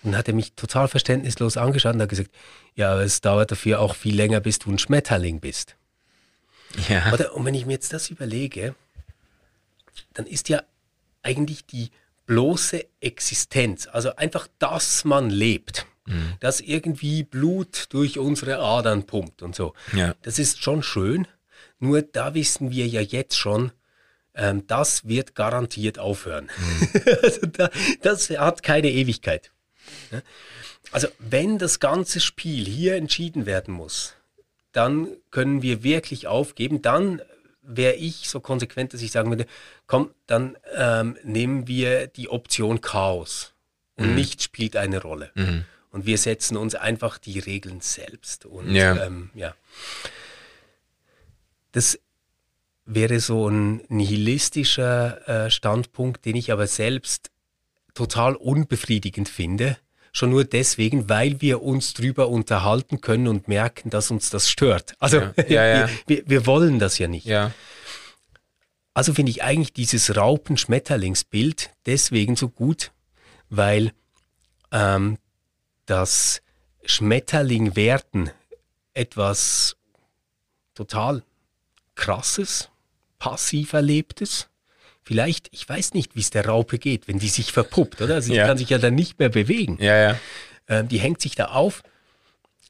Und hat er mich total verständnislos angeschaut und hat gesagt, ja, aber es dauert dafür auch viel länger, bis du ein Schmetterling bist. Ja. Oder, und wenn ich mir jetzt das überlege, dann ist ja eigentlich die bloße Existenz, also einfach, dass man lebt, mhm. dass irgendwie Blut durch unsere Adern pumpt und so, ja. das ist schon schön. Nur da wissen wir ja jetzt schon, ähm, das wird garantiert aufhören. Mhm. also da, das hat keine Ewigkeit. Also wenn das ganze Spiel hier entschieden werden muss, dann können wir wirklich aufgeben. Dann wäre ich so konsequent, dass ich sagen würde, komm, dann ähm, nehmen wir die Option Chaos und mhm. nichts spielt eine Rolle. Mhm. Und wir setzen uns einfach die Regeln selbst. Und ja. Ähm, ja. Das wäre so ein nihilistischer äh, Standpunkt, den ich aber selbst total unbefriedigend finde. Schon nur deswegen, weil wir uns drüber unterhalten können und merken, dass uns das stört. Also ja, ja, ja. Wir, wir, wollen das ja nicht. Also finde ich eigentlich dieses Raupen-Schmetterlingsbild deswegen so gut, weil ähm, das Schmetterling-Werden etwas total krasses, passiv erlebtes. Vielleicht, ich weiß nicht, wie es der Raupe geht, wenn die sich verpuppt, oder? Also die ja. kann sich ja dann nicht mehr bewegen. Ja, ja. Ähm, die hängt sich da auf,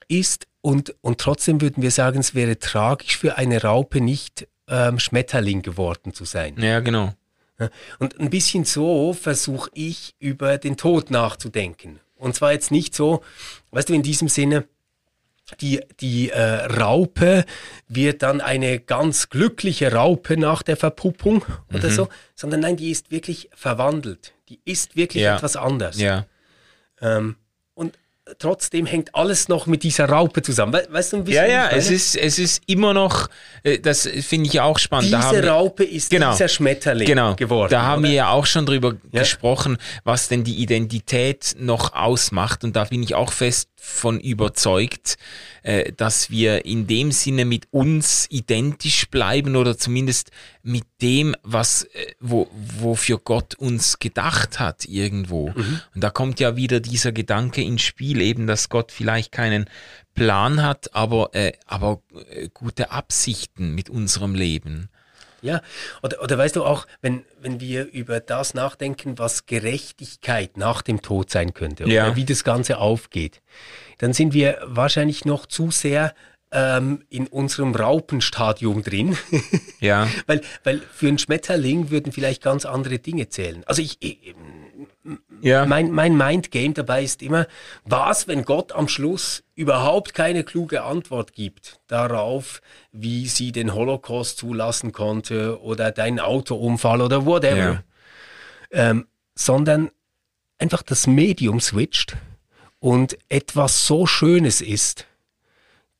ist Und, und trotzdem würden wir sagen, es wäre tragisch für eine Raupe nicht ähm, Schmetterling geworden zu sein. Ja, genau. Und ein bisschen so versuche ich über den Tod nachzudenken. Und zwar jetzt nicht so, weißt du, in diesem Sinne, die, die äh, Raupe wird dann eine ganz glückliche Raupe nach der Verpuppung mhm. oder so, sondern nein, die ist wirklich verwandelt. Die ist wirklich ja. etwas anders. Ja. Ähm, und trotzdem hängt alles noch mit dieser Raupe zusammen. We weißt du, wie Ja, ja, es ist, es ist immer noch, äh, das finde ich auch spannend. Diese Raupe ist genau, dieser Schmetterling genau, geworden. Da haben oder? wir ja auch schon drüber ja. gesprochen, was denn die Identität noch ausmacht. Und da bin ich auch fest von überzeugt, äh, dass wir in dem Sinne mit uns identisch bleiben oder zumindest mit dem, was, äh, wo, wofür Gott uns gedacht hat irgendwo. Mhm. Und da kommt ja wieder dieser Gedanke ins Spiel, eben, dass Gott vielleicht keinen Plan hat, aber, äh, aber äh, gute Absichten mit unserem Leben. Ja, oder, oder weißt du auch, wenn, wenn wir über das nachdenken, was Gerechtigkeit nach dem Tod sein könnte, ja. oder wie das Ganze aufgeht, dann sind wir wahrscheinlich noch zu sehr ähm, in unserem Raupenstadium drin. ja. weil, weil für einen Schmetterling würden vielleicht ganz andere Dinge zählen. Also ich, ich ja. mein, mein Mindgame dabei ist immer, was, wenn Gott am Schluss überhaupt keine kluge Antwort gibt darauf, wie sie den Holocaust zulassen konnte oder deinen Autounfall oder whatever, ja. ähm, sondern einfach das Medium switcht und etwas so Schönes ist,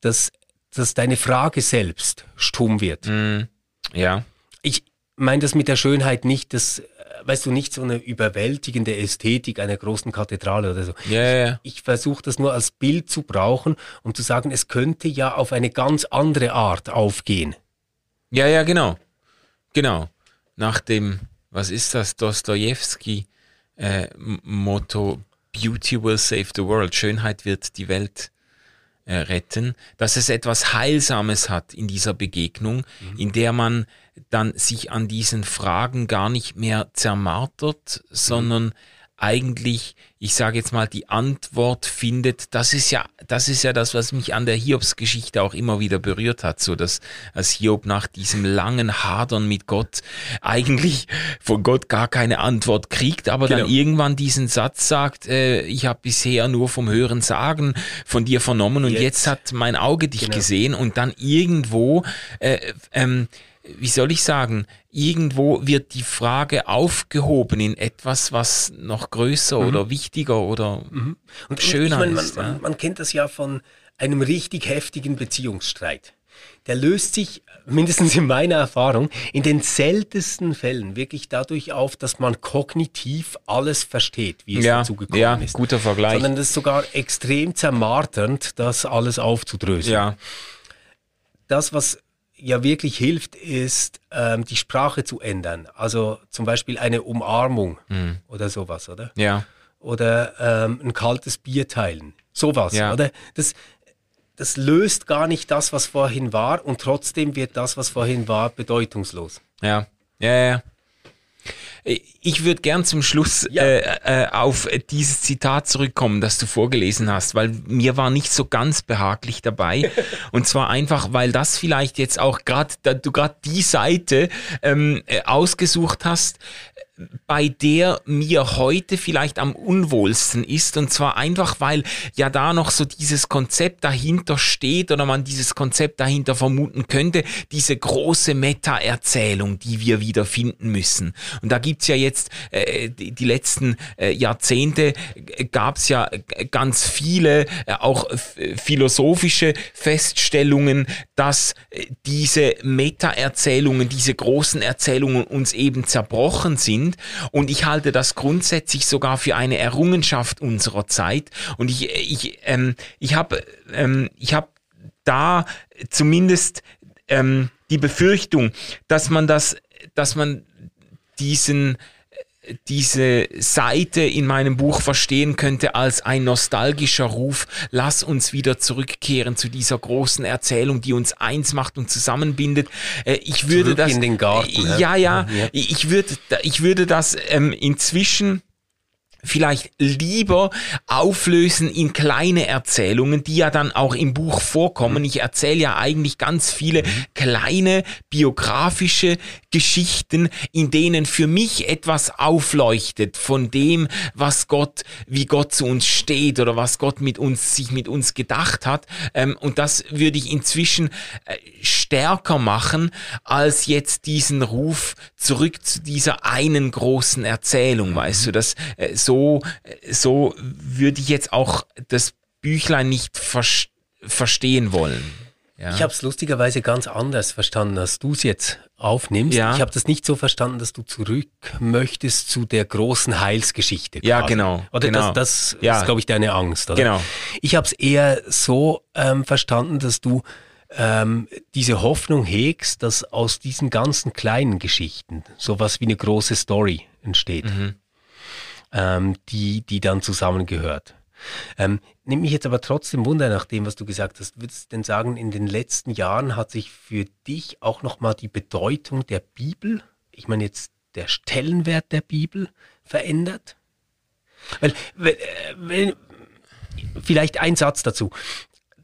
dass, dass deine Frage selbst stumm wird. Mm, ja. Ich meine das mit der Schönheit nicht, dass weißt du, nicht so eine überwältigende Ästhetik einer großen Kathedrale oder so. Ja, ja. Ich, ich versuche das nur als Bild zu brauchen, um zu sagen, es könnte ja auf eine ganz andere Art aufgehen. Ja, ja, genau. Genau. Nach dem, was ist das, Dostoevsky äh, Motto Beauty will save the world, Schönheit wird die Welt äh, retten, dass es etwas Heilsames hat in dieser Begegnung, mhm. in der man dann sich an diesen Fragen gar nicht mehr zermartert, sondern eigentlich, ich sage jetzt mal, die Antwort findet, das ist ja, das ist ja das, was mich an der Hiobs-Geschichte auch immer wieder berührt hat, so dass als Hiob nach diesem langen Hadern mit Gott eigentlich von Gott gar keine Antwort kriegt, aber genau. dann irgendwann diesen Satz sagt, äh, ich habe bisher nur vom Hören sagen von dir vernommen und jetzt, jetzt hat mein Auge dich genau. gesehen und dann irgendwo äh, ähm, wie soll ich sagen, irgendwo wird die Frage aufgehoben in etwas, was noch größer mhm. oder wichtiger oder mhm. und, schöner ich mein, ist. Man, ja. man, man kennt das ja von einem richtig heftigen Beziehungsstreit. Der löst sich, mindestens in meiner Erfahrung, in den seltensten Fällen wirklich dadurch auf, dass man kognitiv alles versteht, wie es ja, dazu gekommen ja, ist. guter Vergleich. Sondern das ist sogar extrem zermarternd, das alles aufzudröseln. Ja. Das, was ja wirklich hilft, ist, ähm, die Sprache zu ändern. Also zum Beispiel eine Umarmung mhm. oder sowas, oder? Ja. Oder ähm, ein kaltes Bier teilen. Sowas, ja. oder? Das, das löst gar nicht das, was vorhin war und trotzdem wird das, was vorhin war, bedeutungslos. Ja, ja, ja. Ich würde gern zum Schluss ja. äh, äh, auf dieses Zitat zurückkommen, das du vorgelesen hast, weil mir war nicht so ganz behaglich dabei. Und zwar einfach, weil das vielleicht jetzt auch gerade, da du gerade die Seite ähm, äh, ausgesucht hast, bei der mir heute vielleicht am unwohlsten ist. Und zwar einfach, weil ja da noch so dieses Konzept dahinter steht oder man dieses Konzept dahinter vermuten könnte, diese große Meta-Erzählung, die wir wieder finden müssen. Und da gibt's ja jetzt äh, die, die, letzten äh, Jahrzehnte gab's ja ganz viele äh, auch philosophische Feststellungen, dass äh, diese Meta-Erzählungen, diese großen Erzählungen uns eben zerbrochen sind sind. Und ich halte das grundsätzlich sogar für eine Errungenschaft unserer Zeit. Und ich, ich, ähm, ich habe ähm, hab da zumindest ähm, die Befürchtung, dass man das, dass man diesen diese Seite in meinem Buch verstehen könnte als ein nostalgischer Ruf, lass uns wieder zurückkehren zu dieser großen Erzählung, die uns eins macht und zusammenbindet. Äh, ich würde Zurück das in den Garten. Ja, ja, ja. ich würde ich würde das ähm, inzwischen vielleicht lieber auflösen in kleine Erzählungen, die ja dann auch im Buch vorkommen. Ich erzähle ja eigentlich ganz viele kleine biografische Geschichten, in denen für mich etwas aufleuchtet von dem, was Gott, wie Gott zu uns steht oder was Gott mit uns, sich mit uns gedacht hat. Ähm, und das würde ich inzwischen äh, stärker machen, als jetzt diesen Ruf zurück zu dieser einen großen Erzählung, weißt du, das äh, so so, so würde ich jetzt auch das Büchlein nicht ver verstehen wollen. Ja. Ich habe es lustigerweise ganz anders verstanden, als du es jetzt aufnimmst. Ja. Ich habe das nicht so verstanden, dass du zurück möchtest zu der großen Heilsgeschichte. Quasi. Ja, genau. Oder genau. das, das ja. ist, glaube ich, deine Angst. Oder? Genau. Ich habe es eher so ähm, verstanden, dass du ähm, diese Hoffnung hegst, dass aus diesen ganzen kleinen Geschichten sowas wie eine große Story entsteht. Mhm ähm, die, die dann zusammengehört. Ähm, nimmt mich jetzt aber trotzdem Wunder nach dem, was du gesagt hast. Würdest du denn sagen, in den letzten Jahren hat sich für dich auch nochmal die Bedeutung der Bibel, ich meine jetzt der Stellenwert der Bibel verändert? Weil, wenn, wenn, vielleicht ein Satz dazu.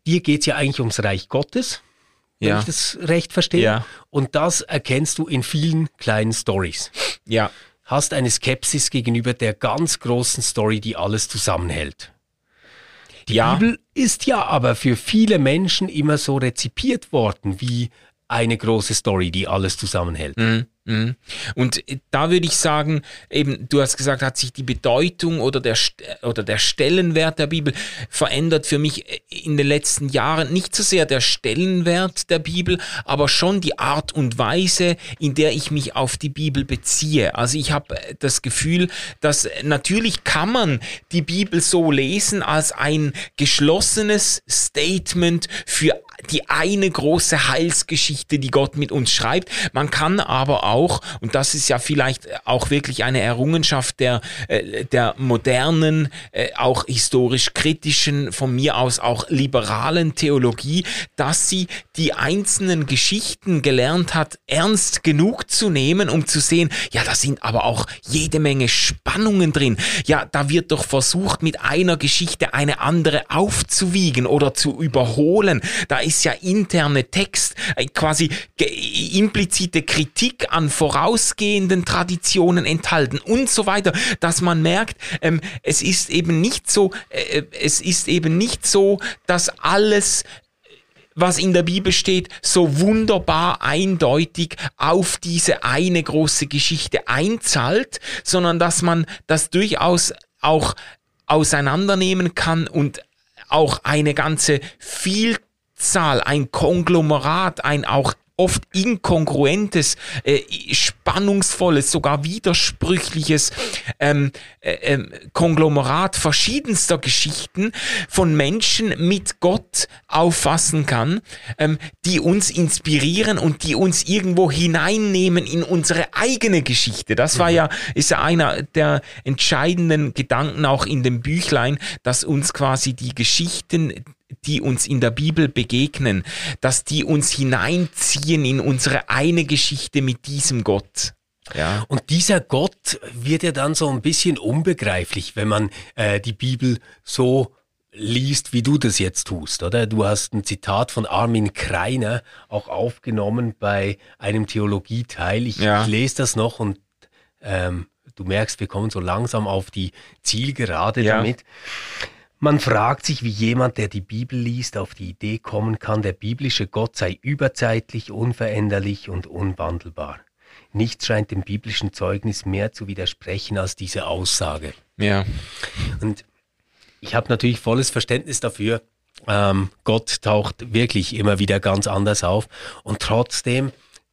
Dir geht es ja eigentlich ums Reich Gottes, wenn ja. ich das recht verstehe. Ja. Und das erkennst du in vielen kleinen Stories. Ja hast eine Skepsis gegenüber der ganz großen Story, die alles zusammenhält. Die ja. Bibel ist ja aber für viele Menschen immer so rezipiert worden wie eine große Story, die alles zusammenhält. Mhm. Mhm. Und da würde ich sagen, eben, du hast gesagt, hat sich die Bedeutung oder der, oder der Stellenwert der Bibel verändert für mich in den letzten Jahren. Nicht so sehr der Stellenwert der Bibel, aber schon die Art und Weise, in der ich mich auf die Bibel beziehe. Also ich habe das Gefühl, dass natürlich kann man die Bibel so lesen als ein geschlossenes Statement für die eine große Heilsgeschichte, die Gott mit uns schreibt. Man kann aber auch, und das ist ja vielleicht auch wirklich eine Errungenschaft der, äh, der modernen, äh, auch historisch kritischen, von mir aus auch liberalen Theologie, dass sie die einzelnen Geschichten gelernt hat, ernst genug zu nehmen, um zu sehen, ja, da sind aber auch jede Menge Spannungen drin. Ja, da wird doch versucht, mit einer Geschichte eine andere aufzuwiegen oder zu überholen. Da ist ja interne Text, äh, quasi implizite Kritik an vorausgehenden Traditionen enthalten und so weiter, dass man merkt, ähm, es ist eben nicht so, äh, es ist eben nicht so, dass alles was in der Bibel steht, so wunderbar eindeutig auf diese eine große Geschichte einzahlt, sondern dass man das durchaus auch auseinandernehmen kann und auch eine ganze Vielzahl Zahl, ein Konglomerat, ein auch oft inkongruentes, äh, spannungsvolles, sogar widersprüchliches ähm, äh, äh, Konglomerat verschiedenster Geschichten von Menschen mit Gott auffassen kann, ähm, die uns inspirieren und die uns irgendwo hineinnehmen in unsere eigene Geschichte. Das war ja, ist ja einer der entscheidenden Gedanken auch in dem Büchlein, dass uns quasi die Geschichten, die uns in der Bibel begegnen, dass die uns hineinziehen in unsere eine Geschichte mit diesem Gott. Ja. Und dieser Gott wird ja dann so ein bisschen unbegreiflich, wenn man äh, die Bibel so liest, wie du das jetzt tust, oder? Du hast ein Zitat von Armin Kreiner auch aufgenommen bei einem Theologieteil. Ich, ja. ich lese das noch und ähm, du merkst, wir kommen so langsam auf die Zielgerade ja. damit. Man fragt sich, wie jemand, der die Bibel liest, auf die Idee kommen kann, der biblische Gott sei überzeitlich, unveränderlich und unwandelbar. Nichts scheint dem biblischen Zeugnis mehr zu widersprechen als diese Aussage. Ja. Und ich habe natürlich volles Verständnis dafür. Ähm, Gott taucht wirklich immer wieder ganz anders auf. Und trotzdem,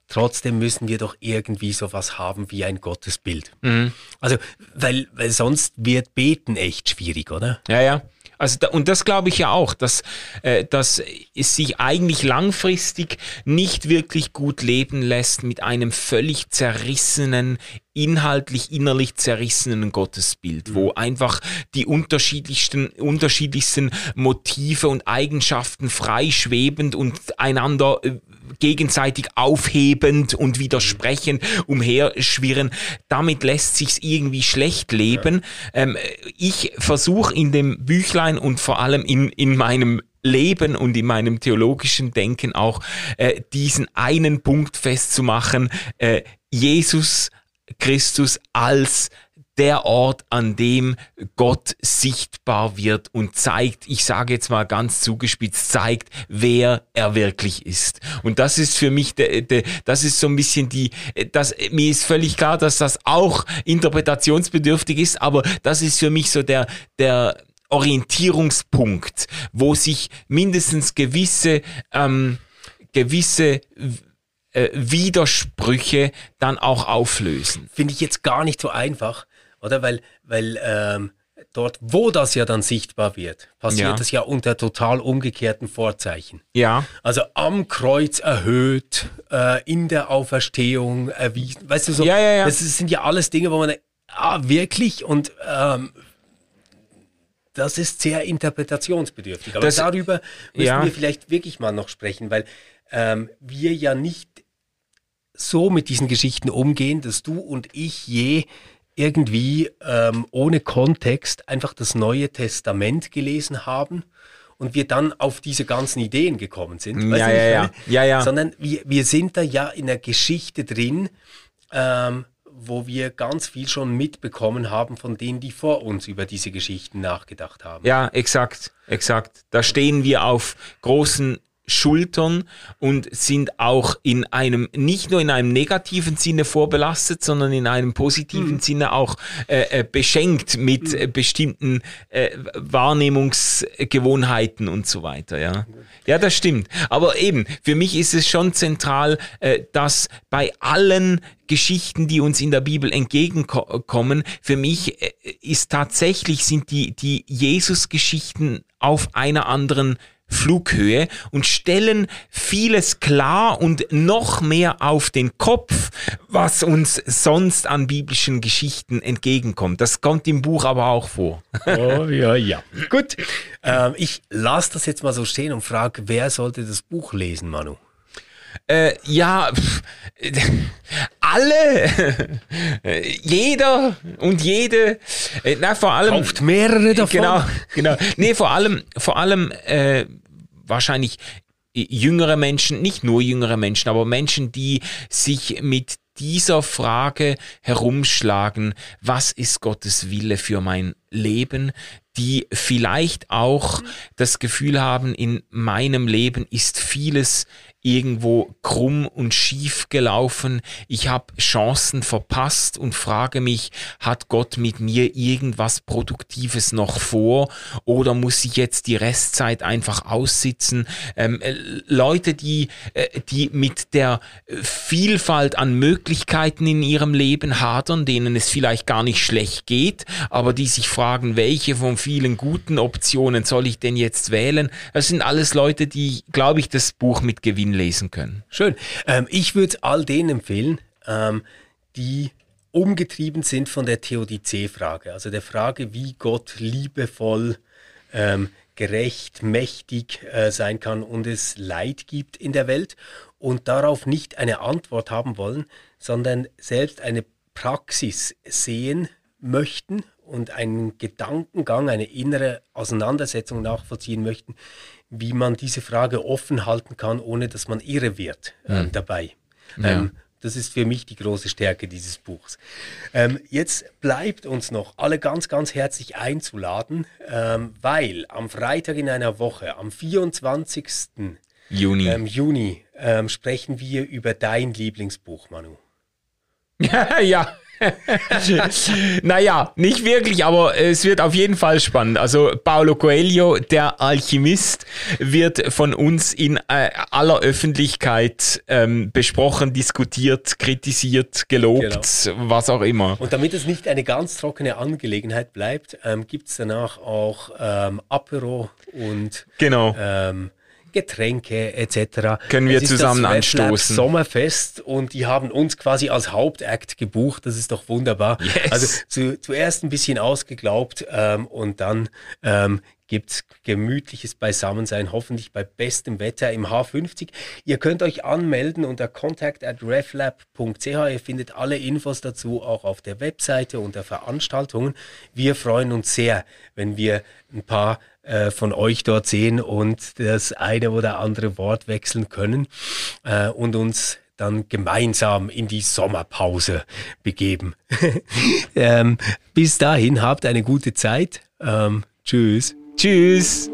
trotzdem müssen wir doch irgendwie sowas haben wie ein Gottesbild. Mhm. Also, weil, weil sonst wird Beten echt schwierig, oder? Ja, ja. Also da, und das glaube ich ja auch, dass, äh, dass es sich eigentlich langfristig nicht wirklich gut leben lässt mit einem völlig zerrissenen, inhaltlich innerlich zerrissenen Gottesbild, wo mhm. einfach die unterschiedlichsten, unterschiedlichsten Motive und Eigenschaften frei schwebend und einander äh, gegenseitig aufhebend und widersprechend umherschwirren. Damit lässt sich's irgendwie schlecht leben. Ähm, ich versuche in dem Büchlein und vor allem in, in meinem Leben und in meinem theologischen Denken auch äh, diesen einen Punkt festzumachen, äh, Jesus Christus als der Ort, an dem Gott sichtbar wird und zeigt, ich sage jetzt mal ganz zugespitzt, zeigt, wer er wirklich ist. Und das ist für mich, de, de, das ist so ein bisschen die, das, mir ist völlig klar, dass das auch interpretationsbedürftig ist, aber das ist für mich so der, der Orientierungspunkt, wo sich mindestens gewisse, ähm, gewisse äh, Widersprüche dann auch auflösen. Finde ich jetzt gar nicht so einfach, oder? Weil, weil ähm, dort, wo das ja dann sichtbar wird, passiert Ja. das ja unter total umgekehrten Vorzeichen. Ja, Also am Kreuz erhöht, äh, in der Auferstehung erwiesen. Weißt du so? Ja, ja, ja. Das sind ja alles Dinge, wo man ah, wirklich? Und ähm, das ist sehr interpretationsbedürftig. Aber Das- darüber müssen ja. wir vielleicht wirklich mal noch sprechen, weil ähm, wir ja nicht so mit diesen Geschichten umgehen, dass du und ich je irgendwie ähm, ohne Kontext einfach das Neue Testament gelesen haben und wir dann auf diese ganzen Ideen gekommen sind. Ja, ja, ja. Ja, ja. Sondern wir, wir sind da ja in der Geschichte drin, ähm, wo wir ganz viel schon mitbekommen haben von denen, die vor uns über diese Geschichten nachgedacht haben. ja, exakt, exakt. Da stehen wir auf großen Schultern und sind auch in einem, nicht nur in einem negativen Sinne vorbelastet, sondern in einem positiven Sinne auch äh, äh, beschenkt mit äh, bestimmten äh, Wahrnehmungsgewohnheiten und so weiter, ja. Ja, das stimmt. Aber eben, für mich ist es schon zentral, äh, dass bei allen Geschichten, die uns in der Bibel entgegenkommen, für mich äh, ist tatsächlich, sind die, die Jesus-Geschichten auf einer anderen Flughöhe und stellen vieles klar und noch mehr auf den Kopf, was uns sonst an biblischen Geschichten entgegenkommt. Das kommt im Buch aber auch vor. Oh, ja, ja. Gut. Ähm, ich lasse das jetzt mal so stehen und frage, wer sollte das Buch lesen, Manu? Äh, ja, pff, alle, jeder und jede, äh, na, vor allem. Kauft mehrere davon. Genau, genau. Nee, vor allem, vor allem äh, wahrscheinlich jüngere Menschen, nicht nur jüngere Menschen, aber Menschen, die sich mit dieser Frage herumschlagen, was ist Gottes Wille für mein Leben, die vielleicht auch das Gefühl haben, in meinem Leben ist vieles irgendwo krumm und schief gelaufen. Ich habe Chancen verpasst und frage mich, hat Gott mit mir irgendwas Produktives noch vor oder muss ich jetzt die Restzeit einfach aussitzen? Ähm, äh, Leute, die, äh, die mit der Vielfalt an Möglichkeiten in ihrem Leben hadern, denen es vielleicht gar nicht schlecht geht, aber die sich fragen, welche von vielen guten Optionen soll ich denn jetzt wählen? Das sind alles Leute, die, glaube ich, das Buch mit Gewinn lesen können. Schön. Ähm, ich würde all denen empfehlen, ähm, die umgetrieben sind von der Theodizee-Frage, also der Frage, wie Gott liebevoll, ähm, gerecht, mächtig äh, sein kann und es Leid gibt in der Welt und darauf nicht eine Antwort haben wollen, sondern selbst eine Praxis sehen möchten und einen Gedankengang, eine innere Auseinandersetzung nachvollziehen möchten, wie man diese Frage offen halten kann, ohne dass man irre wird ähm, dabei. Ähm, das ist für mich die große Stärke dieses Buchs. Ähm, jetzt bleibt uns noch alle ganz, ganz herzlich einzuladen, ähm, weil am Freitag in einer Woche, am 24. Juni. Ähm, Juni, ähm, sprechen wir über dein Lieblingsbuch, Manu. ja. naja, nicht wirklich, aber es wird auf jeden Fall spannend. Also Paulo Coelho, der Alchemist, wird von uns in äh, aller Öffentlichkeit ähm, besprochen, diskutiert, kritisiert, gelobt, was auch immer. Und damit es nicht eine ganz trockene Angelegenheit bleibt, ähm, gibt es danach auch ähm, Apero und Genau. ähm, Getränke etc. Können wir zusammen anstoßen. Sommerfest und die haben uns quasi als Hauptakt gebucht. Das ist doch wunderbar. Yes. Also zu, zuerst ein bisschen ausgeglaubt ähm, und dann ähm, gibt es gemütliches Beisammensein, hoffentlich bei bestem Wetter im H50. Ihr könnt euch anmelden unter contact at reflab.ch. Ihr findet alle Infos dazu auch auf der Webseite unter Veranstaltungen. Wir freuen uns sehr, wenn wir ein paar äh, von euch dort sehen und das eine oder andere Wort wechseln können äh, und uns dann gemeinsam in die Sommerpause begeben. ähm, bis dahin habt eine gute Zeit. Ähm, tschüss. Tschüss.